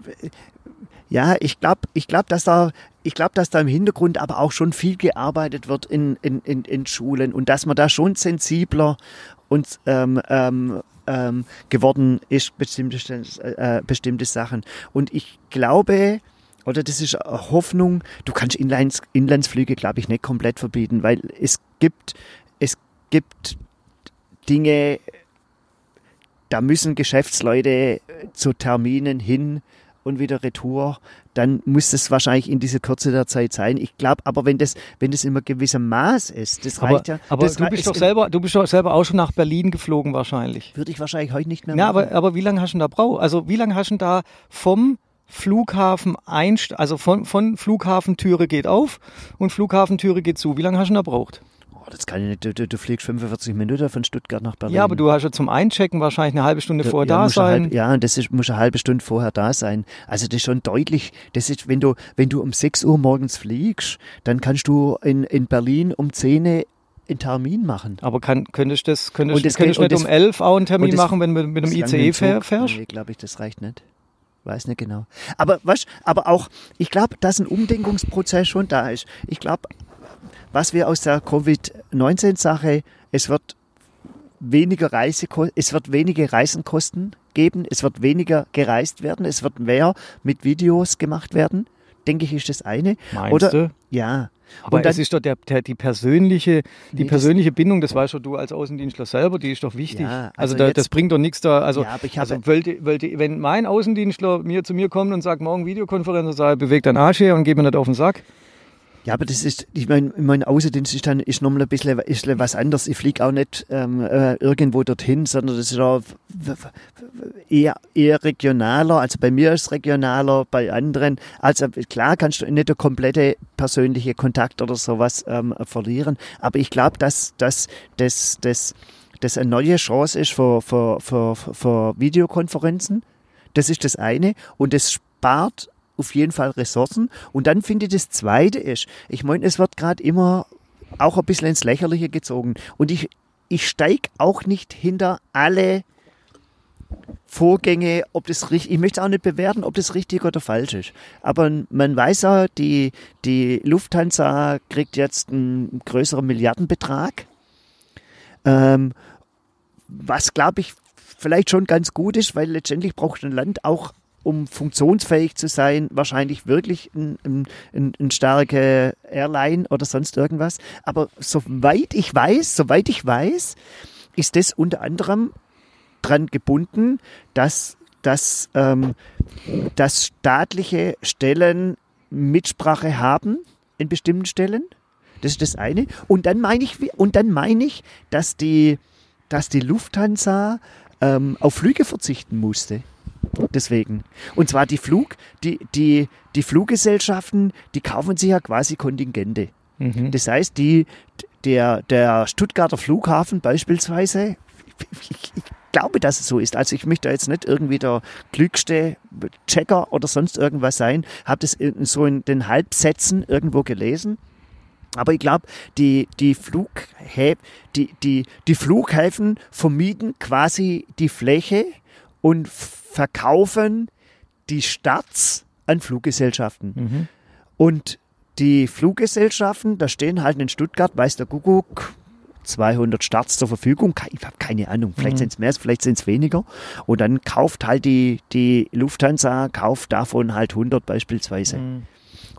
ja, ich glaube, ich glaub, dass da, ich glaube, dass da im Hintergrund aber auch schon viel gearbeitet wird in, in, in, in Schulen und dass man da schon sensibler und ähm, ähm, ähm, geworden ist, bestimmte, äh, bestimmte Sachen. Und ich glaube, oder das ist eine Hoffnung, du kannst Inlands, Inlandsflüge, glaube ich, nicht komplett verbieten, weil es gibt, es gibt Dinge, da müssen Geschäftsleute zu Terminen hin und wieder retour, dann muss das wahrscheinlich in dieser Kürze der Zeit sein. Ich glaube, aber wenn das, wenn das immer gewissem Maß ist, das Aber, reicht ja. aber das du bist doch selber, du bist doch selber auch schon nach Berlin geflogen wahrscheinlich. Würde ich wahrscheinlich heute nicht mehr Ja, machen. aber, aber wie lange hast du da braucht? Also wie lange hast du da vom Flughafen einst, also von, von Flughafentüre geht auf und Flughafentüre geht zu. Wie lange hast du denn da braucht? Das kann ich nicht. Du, du, fliegst 45 Minuten von Stuttgart nach Berlin. Ja, aber du hast ja zum Einchecken wahrscheinlich eine halbe Stunde vorher ja, da sein. Halb, ja, und das ist, muss eine halbe Stunde vorher da sein. Also das ist schon deutlich, das ist, wenn du, wenn du um 6 Uhr morgens fliegst, dann kannst du in, in Berlin um 10 Uhr einen Termin machen. Aber kann, könntest du das, könntest, das könntest nicht und um 11 auch einen Termin das- machen, wenn du mit dem Das ICE fährst? Nee, glaube ich, das reicht nicht. Weiß nicht genau. Aber was, aber auch, ich glaube, dass ein Umdenkungsprozess schon da ist. Ich glaube, was wir aus der Covid-19-Sache, es wird weniger Reiseko es wird weniger Reisenkosten geben, es wird weniger gereist werden, es wird mehr mit Videos gemacht werden. Denke ich, ist das eine. Meinst Oder, du? Ja. Aber Und dann- es ist doch der, der, die persönliche, die Nee, persönliche Bindung, das weißt doch du als Außendienstler selber, die ist doch wichtig. Ja, also also da, jetzt- das bringt doch nichts da. Also, Ja, also wollte, wollte, wenn mein Außendienstler mir zu mir kommt und sagt, morgen Videokonferenz, und sagt, bewegt deinen Arsch her und geh mir nicht auf den Sack. Ja, aber das ist, ich meine, mein Außendienst ist dann ist nochmal ein bisschen, bisschen was anderes. Ich fliege auch nicht ähm, äh, irgendwo dorthin, sondern das ist auch eher, eher regionaler. Also bei mir ist es regionaler, bei anderen. Also klar kannst du nicht der komplette persönliche Kontakt oder sowas ähm, verlieren. Aber ich glaube, dass, dass das, das, das eine neue Chance ist für, für, für, für Videokonferenzen. Das ist das eine. Und das spart auf jeden Fall Ressourcen. Und dann finde ich das Zweite ist, ich meine, es wird gerade immer auch ein bisschen ins Lächerliche gezogen. Und ich, ich steige auch nicht hinter alle Vorgänge, ob das richtig, ich möchte auch nicht bewerten, ob das richtig oder falsch ist. Aber man weiß ja, die, die Lufthansa kriegt jetzt einen größeren Milliardenbetrag. Ähm, was glaube ich vielleicht schon ganz gut ist, weil letztendlich braucht ein Land auch, um funktionsfähig zu sein, wahrscheinlich wirklich ein, ein, ein, starke Airline oder sonst irgendwas. Aber soweit ich weiß, soweit ich weiß, ist das unter anderem dran gebunden, dass, dass, ähm, dass staatliche Stellen Mitsprache haben in bestimmten Stellen. Das ist das eine. Und dann meine ich, und dann meine ich, dass die, dass die Lufthansa ähm, auf Flüge verzichten musste. Deswegen. Und zwar die Flug, die, die, die Fluggesellschaften, die kaufen sich ja quasi Kontingente. Mhm. Das heißt, die, der, der Stuttgarter Flughafen beispielsweise, ich, ich glaube, dass es so ist. Also ich möchte jetzt nicht irgendwie der klügste Checker oder sonst irgendwas sein, habe das in, so in den Halbsätzen irgendwo gelesen. Aber ich glaube, die, die, Flughä die, die, die Flughäfen vermieten quasi die Fläche und verkaufen die Starts an Fluggesellschaften. Mhm. Und die Fluggesellschaften, da stehen halt in Stuttgart, weiß der Kuckuck, 200 Starts zur Verfügung. Ich habe keine Ahnung, vielleicht Mhm. sind es mehr, vielleicht sind es weniger. Und dann kauft halt die, die Lufthansa, kauft davon halt 100 beispielsweise. Mhm.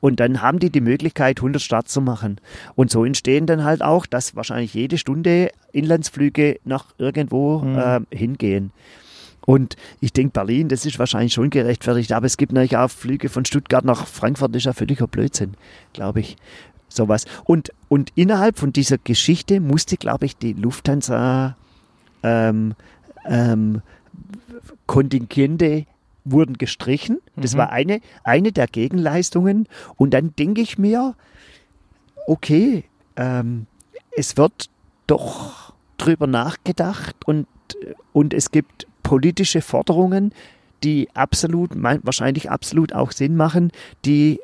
Und dann haben die die Möglichkeit, 100 Starts zu machen. Und so entstehen dann halt auch, dass wahrscheinlich jede Stunde Inlandsflüge nach irgendwo Mhm. ähm, hingehen. Und ich denke, Berlin, das ist wahrscheinlich schon gerechtfertigt, aber es gibt natürlich auch Flüge von Stuttgart nach Frankfurt, das ist ja völliger Blödsinn, glaube ich. Sowas. Und, und innerhalb von dieser Geschichte musste, glaube ich, die Lufthansa ähm, ähm, Kontingente wurden gestrichen. Das Mhm. war eine, eine der Gegenleistungen. Und dann denke ich mir, okay, ähm, es wird doch drüber nachgedacht und, und es gibt politische Forderungen, die absolut, wahrscheinlich absolut auch Sinn machen, die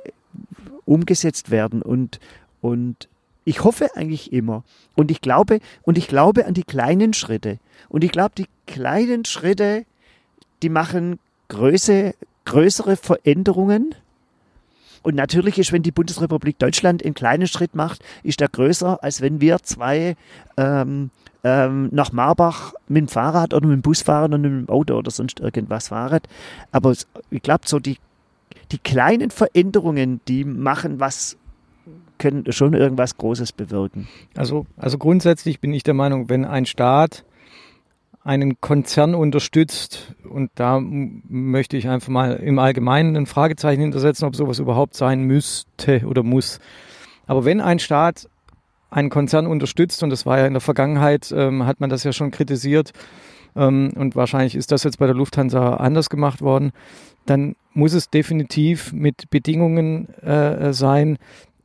umgesetzt werden. Und, und ich hoffe eigentlich immer und ich glaube und ich glaube an die kleinen Schritte. Und ich glaube die kleinen Schritte die machen Größe, größere Veränderungen. Und natürlich ist, wenn die Bundesrepublik Deutschland einen kleinen Schritt macht, ist der größer, als wenn wir zwei ähm, ähm, nach Marbach mit dem Fahrrad oder mit dem Bus fahren und mit dem Auto oder sonst irgendwas fahren. Aber ich glaube, so die, die kleinen Veränderungen, die machen was, können schon irgendwas Großes bewirken. Also, also grundsätzlich bin ich der Meinung, wenn ein Staat einen Konzern unterstützt, und da möchte ich einfach mal im Allgemeinen ein Fragezeichen hintersetzen, ob sowas überhaupt sein müsste oder muss. Aber wenn ein Staat einen Konzern unterstützt, und das war ja in der Vergangenheit, ähm, hat man das ja schon kritisiert, ähm, und wahrscheinlich ist das jetzt bei der Lufthansa anders gemacht worden, dann muss es definitiv mit Bedingungen äh, sein,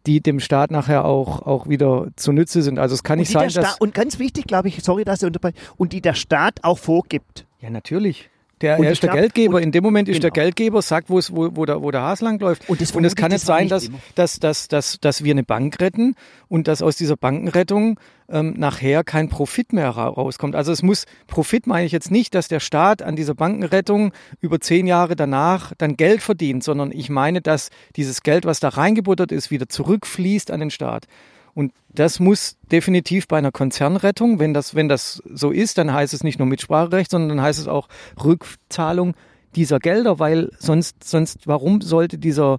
die dem Staat nachher auch, auch wieder zunutze sind. Also es kann nicht sein, der dass... Und ganz wichtig, glaube ich, sorry, dass ich unterbreche, und die der Staat auch vorgibt. Ja, natürlich. Der, Und er ist der Geldgeber. In dem Moment ist der genau. Geldgeber, sagt, wo, es, wo, wo, der, wo der Hase lang läuft. Und es kann ich, nicht sein, dass, dass, dass, dass, dass wir eine Bank retten und dass aus dieser Bankenrettung ähm, nachher kein Profit mehr ra rauskommt. Also es muss, Profit meine ich jetzt nicht, dass der Staat an dieser Bankenrettung über zehn Jahre danach dann Geld verdient, sondern ich meine, dass dieses Geld, was da reingebuttert ist, wieder zurückfließt an den Staat. Und das muss definitiv bei einer Konzernrettung, wenn das, wenn das so ist, dann heißt es nicht nur Mitspracherecht, sondern dann heißt es auch Rückzahlung dieser Gelder, weil sonst, sonst, warum sollte dieser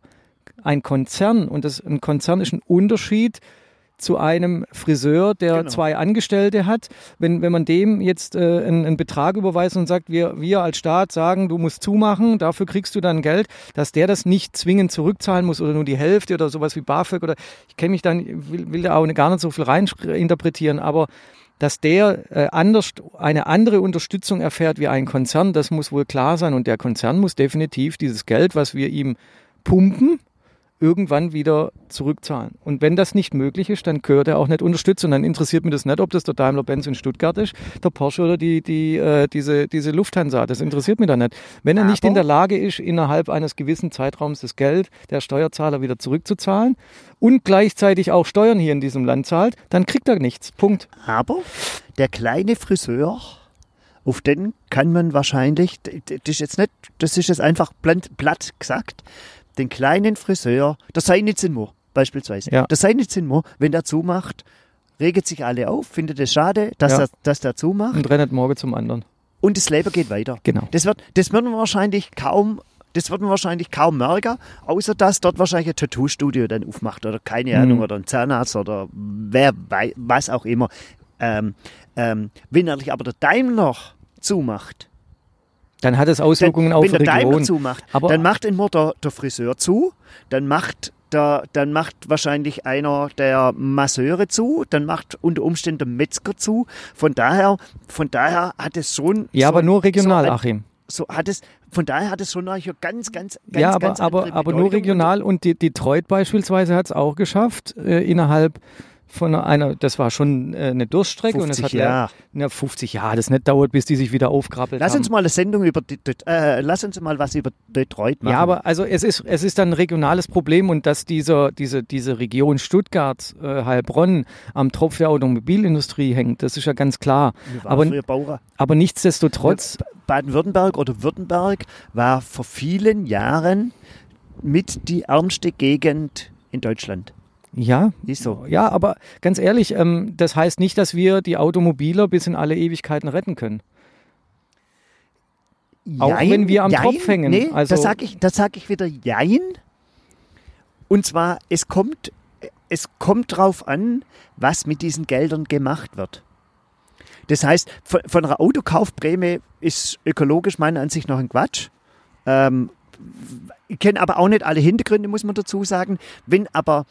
ein Konzern, und das, ein Konzern ist ein Unterschied zu einem Friseur, der Genau. zwei Angestellte hat. Wenn, wenn man dem jetzt äh, einen, einen Betrag überweist und sagt, wir, wir als Staat sagen, du musst zumachen, dafür kriegst du dann Geld, dass der das nicht zwingend zurückzahlen muss oder nur die Hälfte oder sowas wie BAföG oder ich kenne mich dann, will, will da auch gar nicht so viel rein interpretieren, aber dass der äh, anders, eine andere Unterstützung erfährt wie ein Konzern, das muss wohl klar sein. Und der Konzern muss definitiv dieses Geld, was wir ihm pumpen, irgendwann wieder zurückzahlen. Und wenn das nicht möglich ist, dann gehört er auch nicht unterstützt. Und dann interessiert mich das nicht, ob das der Daimler-Benz in Stuttgart ist, der Porsche oder die, die, äh, diese, diese Lufthansa. Das interessiert mich dann nicht. Wenn er nicht Aber- in der Lage ist, innerhalb eines gewissen Zeitraums das Geld der Steuerzahler wieder zurückzuzahlen und gleichzeitig auch Steuern hier in diesem Land zahlt, dann kriegt er nichts. Punkt. Aber der kleine Friseur, auf den kann man wahrscheinlich, das ist jetzt nicht, das ist jetzt einfach platt, platt gesagt, den kleinen Friseur, der Seinitzinmo beispielsweise, Ja. der Seinitzinmo, wenn der zumacht, regt sich alle auf, findet es schade, dass, Ja. er, dass der zumacht Und rennt morgen zum anderen. und das Leben geht weiter. Genau. Das wird, das wird man wahrscheinlich kaum, das wird man wahrscheinlich kaum merken, außer dass dort wahrscheinlich ein Tattoo-Studio dann aufmacht oder keine Mhm. Ahnung oder ein Zahnarzt oder wer wei- was auch immer. Ähm, ähm, wenn natürlich aber der Daimler zumacht, Dann hat es dann, Auswirkungen auf wenn die der Daimler Region. zumacht, Aber- dann macht immer der, der Friseur zu, dann macht der, dann macht wahrscheinlich einer der Masseure zu, dann macht unter Umständen der Metzger zu. Von daher, von daher hat es schon Ja, so aber nur regional, so ein, Achim. so hat es, von daher hat es schon eine ganz, ganz, ganz, ja, aber, ganz aber, aber nur regional und die, Detroit beispielsweise hat es auch geschafft, äh, innerhalb von einer, das war schon äh, eine Durststrecke und es 50 hat. Ja, 50 Jahre, das nicht dauert, bis die sich wieder aufkrabbelt Lass haben. uns mal eine Sendung über, äh, lass uns mal was über Detroit machen. Ja, aber also es ist, es ist dann ein regionales Problem und dass dieser, diese, diese Region Stuttgart, äh, Heilbronn am Tropf der Automobilindustrie hängt, das ist ja ganz klar. Aber-. Aber nichtsdestotrotz, Baden-Württemberg oder Württemberg war vor vielen Jahren mit die ärmste Gegend in Deutschland. Ja, Ist so. ja, aber ganz ehrlich, ähm, das heißt nicht, dass wir die Automobiler bis in alle Ewigkeiten retten können. Auch Jein, wenn wir am jein, Tropf hängen. Nee, Also- das sage ich, das sag ich wieder Jein. Und zwar, es kommt, es kommt drauf an, was mit diesen Geldern gemacht wird. Das heißt, von, von einer Autokaufprämie ist ökologisch meiner Ansicht nach ein Quatsch. Ähm, ich kenne aber auch nicht alle Hintergründe, muss man dazu sagen. Wenn aber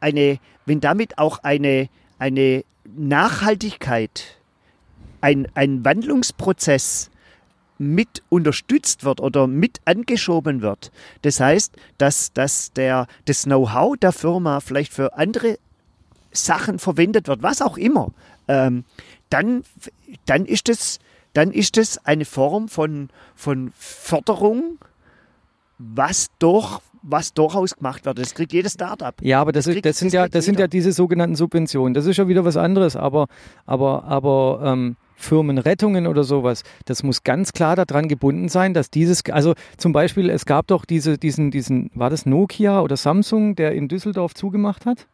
eine, wenn damit auch eine, eine Nachhaltigkeit, ein, ein Wandlungsprozess mit unterstützt wird oder mit angeschoben wird. Das heißt, dass, dass der, das Know-how der Firma vielleicht für andere Sachen verwendet wird, was auch immer, ähm, dann, dann, ist das, dann ist das eine Form von, von Förderung, was doch was durchaus gemacht wird. Das kriegt jedes Startup. Ja, aber das, Das kriegt- das sind das ja, das sind jeder. ja diese sogenannten Subventionen. Das ist ja wieder was anderes. Aber, aber, aber ähm, Firmenrettungen oder sowas, das muss ganz klar daran gebunden sein, dass dieses, also zum Beispiel, es gab doch diese, diesen, diesen, war das Nokia oder Samsung, der in Düsseldorf zugemacht hat?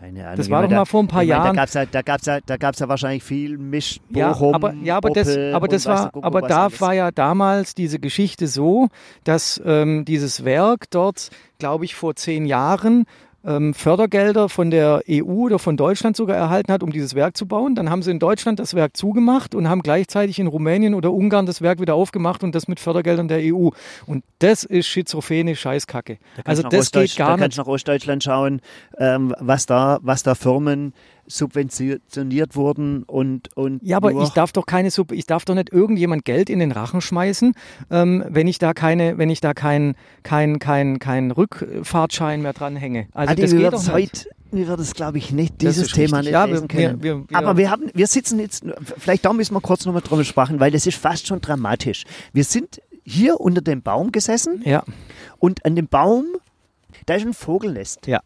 Keine Ahnung. Das war doch mal vor ein paar meine, Jahren. Da gab es ja, da gab's ja, da gab's ja wahrscheinlich viel Misch, Ja, Bochum, aber, ja, aber das, Opel aber das und weiß war, Kuckuck aber da alles. war ja damals diese Geschichte so, dass ähm, dieses Werk dort, glaube ich, vor zehn Jahren ähm, Fördergelder von der EU oder von Deutschland sogar erhalten hat, um dieses Werk zu bauen. Dann haben sie in Deutschland das Werk zugemacht und haben gleichzeitig in Rumänien oder Ungarn das Werk wieder aufgemacht und das mit Fördergeldern der EU. Und das ist schizophrene Scheißkacke. Also Kannst nach das geht gar da nicht. kannst du nach Ostdeutschland schauen, ähm, was, da, was da Firmen subventioniert wurden und, und Ja, aber ich darf doch keine Sub ich darf doch nicht irgendjemand Geld in den Rachen schmeißen, ähm, wenn ich da keine, wenn ich da keinen kein, kein, kein Rückfahrtschein mehr dranhänge. Also Adi, das wir geht werden doch heute, wir werden es glaube ich nicht, dieses Thema richtig. nicht Ja, lesen wir- können. wir- wir- aber wir haben, wir sitzen jetzt, vielleicht da müssen wir kurz nochmal drüber sprechen, weil das ist fast schon dramatisch. Wir sind hier unter dem Baum gesessen Ja, und an dem Baum, da ist ein Vogelnest. ja.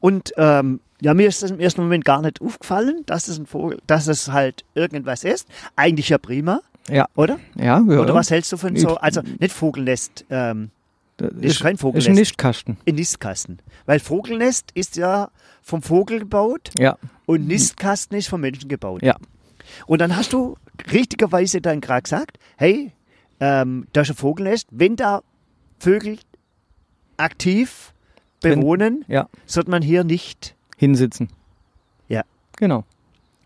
Und ähm, ja, mir ist das im ersten Moment gar nicht aufgefallen, dass es ein Vogel, dass es halt irgendwas ist. Eigentlich ja prima, Ja, oder? ja, ja. Oder was hältst du von so? Also nicht Vogelnest, ähm, Das ist kein Ist Vogelnest. ein Nistkasten. ein Nistkasten. Weil Vogelnest ist ja vom Vogel gebaut Ja, und Nistkasten ist vom Menschen gebaut. ja. Und dann hast du richtigerweise dann gerade gesagt, hey, ähm, da ist ein Vogelnest. Wenn da Vögel aktiv Wenn- bewohnen, Ja, sollte man hier nicht. hinsitzen. Ja. Genau.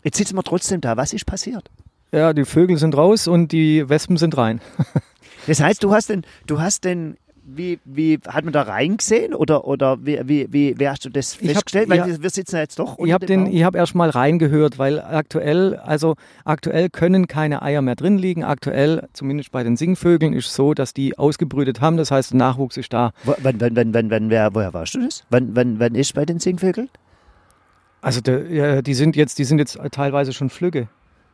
Jetzt sitzen wir trotzdem da. Was ist passiert? Ja, die Vögel sind raus und die Wespen sind rein. [laughs] Das heißt, du hast den, du hast den, wie, wie hat man da reingesehen oder, oder wie, wie, wie, wie hast du das Ich hab- festgestellt? Weil ja. wir, sitzen ja jetzt doch Ich habe den, ich habe erst mal reingehört, weil aktuell, also aktuell können keine Eier mehr drin liegen. Aktuell, zumindest bei den Singvögeln, ist es so, dass die ausgebrütet haben. Das heißt, der Nachwuchs ist da. Wo- Wann, wann, wann, wann, wann, wer, woher warst du das? Wann, wann, wann ist bei den Singvögeln? Also ja, die sind jetzt, die sind jetzt teilweise schon Flügge.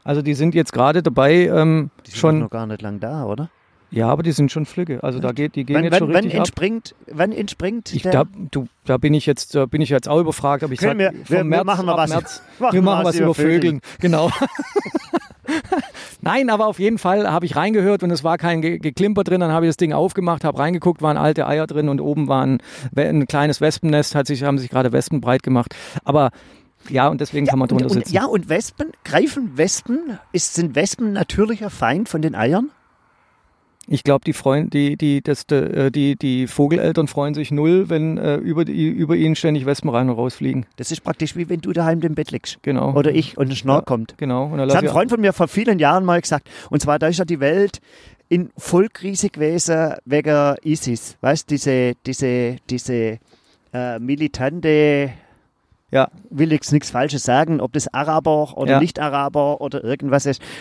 Also die sind jetzt gerade dabei, ähm, Die sind schon. noch gar nicht lang da, oder? Ja, aber die sind schon Flügge. Also da geht, die gehen Wann, jetzt wann, schon wann, richtig ab. entspringt, wann entspringt Ich, da, du, da bin ich jetzt, da bin ich jetzt auch überfragt, aber ich sag, wir- vom wir- wir März, machen mal ab was. März, [laughs] Machen wir wir machen was was über Vögeln. Vögeln, [laughs] genau. Nein, aber auf jeden Fall habe ich reingehört und es war kein Ge Geklimper drin. Dann habe ich das Ding aufgemacht, habe reingeguckt, waren alte Eier drin und oben war ein, ein kleines Wespennest, hat sich, haben sich gerade Wespen breit gemacht. Aber ja, und deswegen kann man drunter und, und, sitzen. ja, und Wespen, greifen Wespen, ist, sind Wespen natürlicher Feind von den Eiern? Ich glaube, die, freuen, die, die, das, äh, die, die Vogeleltern freuen sich null, wenn äh, über, die, über ihnen ständig Wespen rein und rausfliegen. Das ist praktisch wie wenn du daheim im Bett liegst. Genau. Oder ich und ein Schnorr Ja. kommt. Genau. Und Das hat ein ich- Freund von mir vor vielen Jahren mal gesagt. Und zwar, da ist ja die Welt in Vollkrise gewesen wegen ISIS. Weißt diese, diese, diese äh, militante, ja, will jetzt nichts Falsches sagen, ob das Araber oder Ja. Nicht-Araber oder irgendwas ist. [laughs]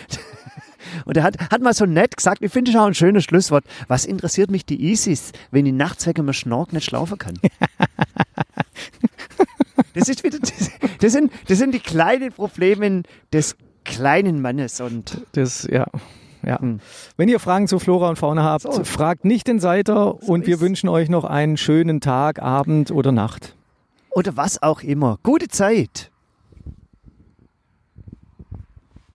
Und er hat, hat mal so nett gesagt, ich finde es auch ein schönes Schlusswort. Was interessiert mich die ISIS, wenn ich nachts wegen einem Schnork nicht schlafen kann? [laughs] Das ist wieder, das, das, sind, das sind die kleinen Probleme des kleinen Mannes und das, ja. Ja. Hm. Wenn ihr Fragen zu Flora und Fauna habt, So. fragt nicht den Seiter und wir wünschen euch noch einen schönen Tag, Abend oder Nacht. oder was auch immer. Gute Zeit.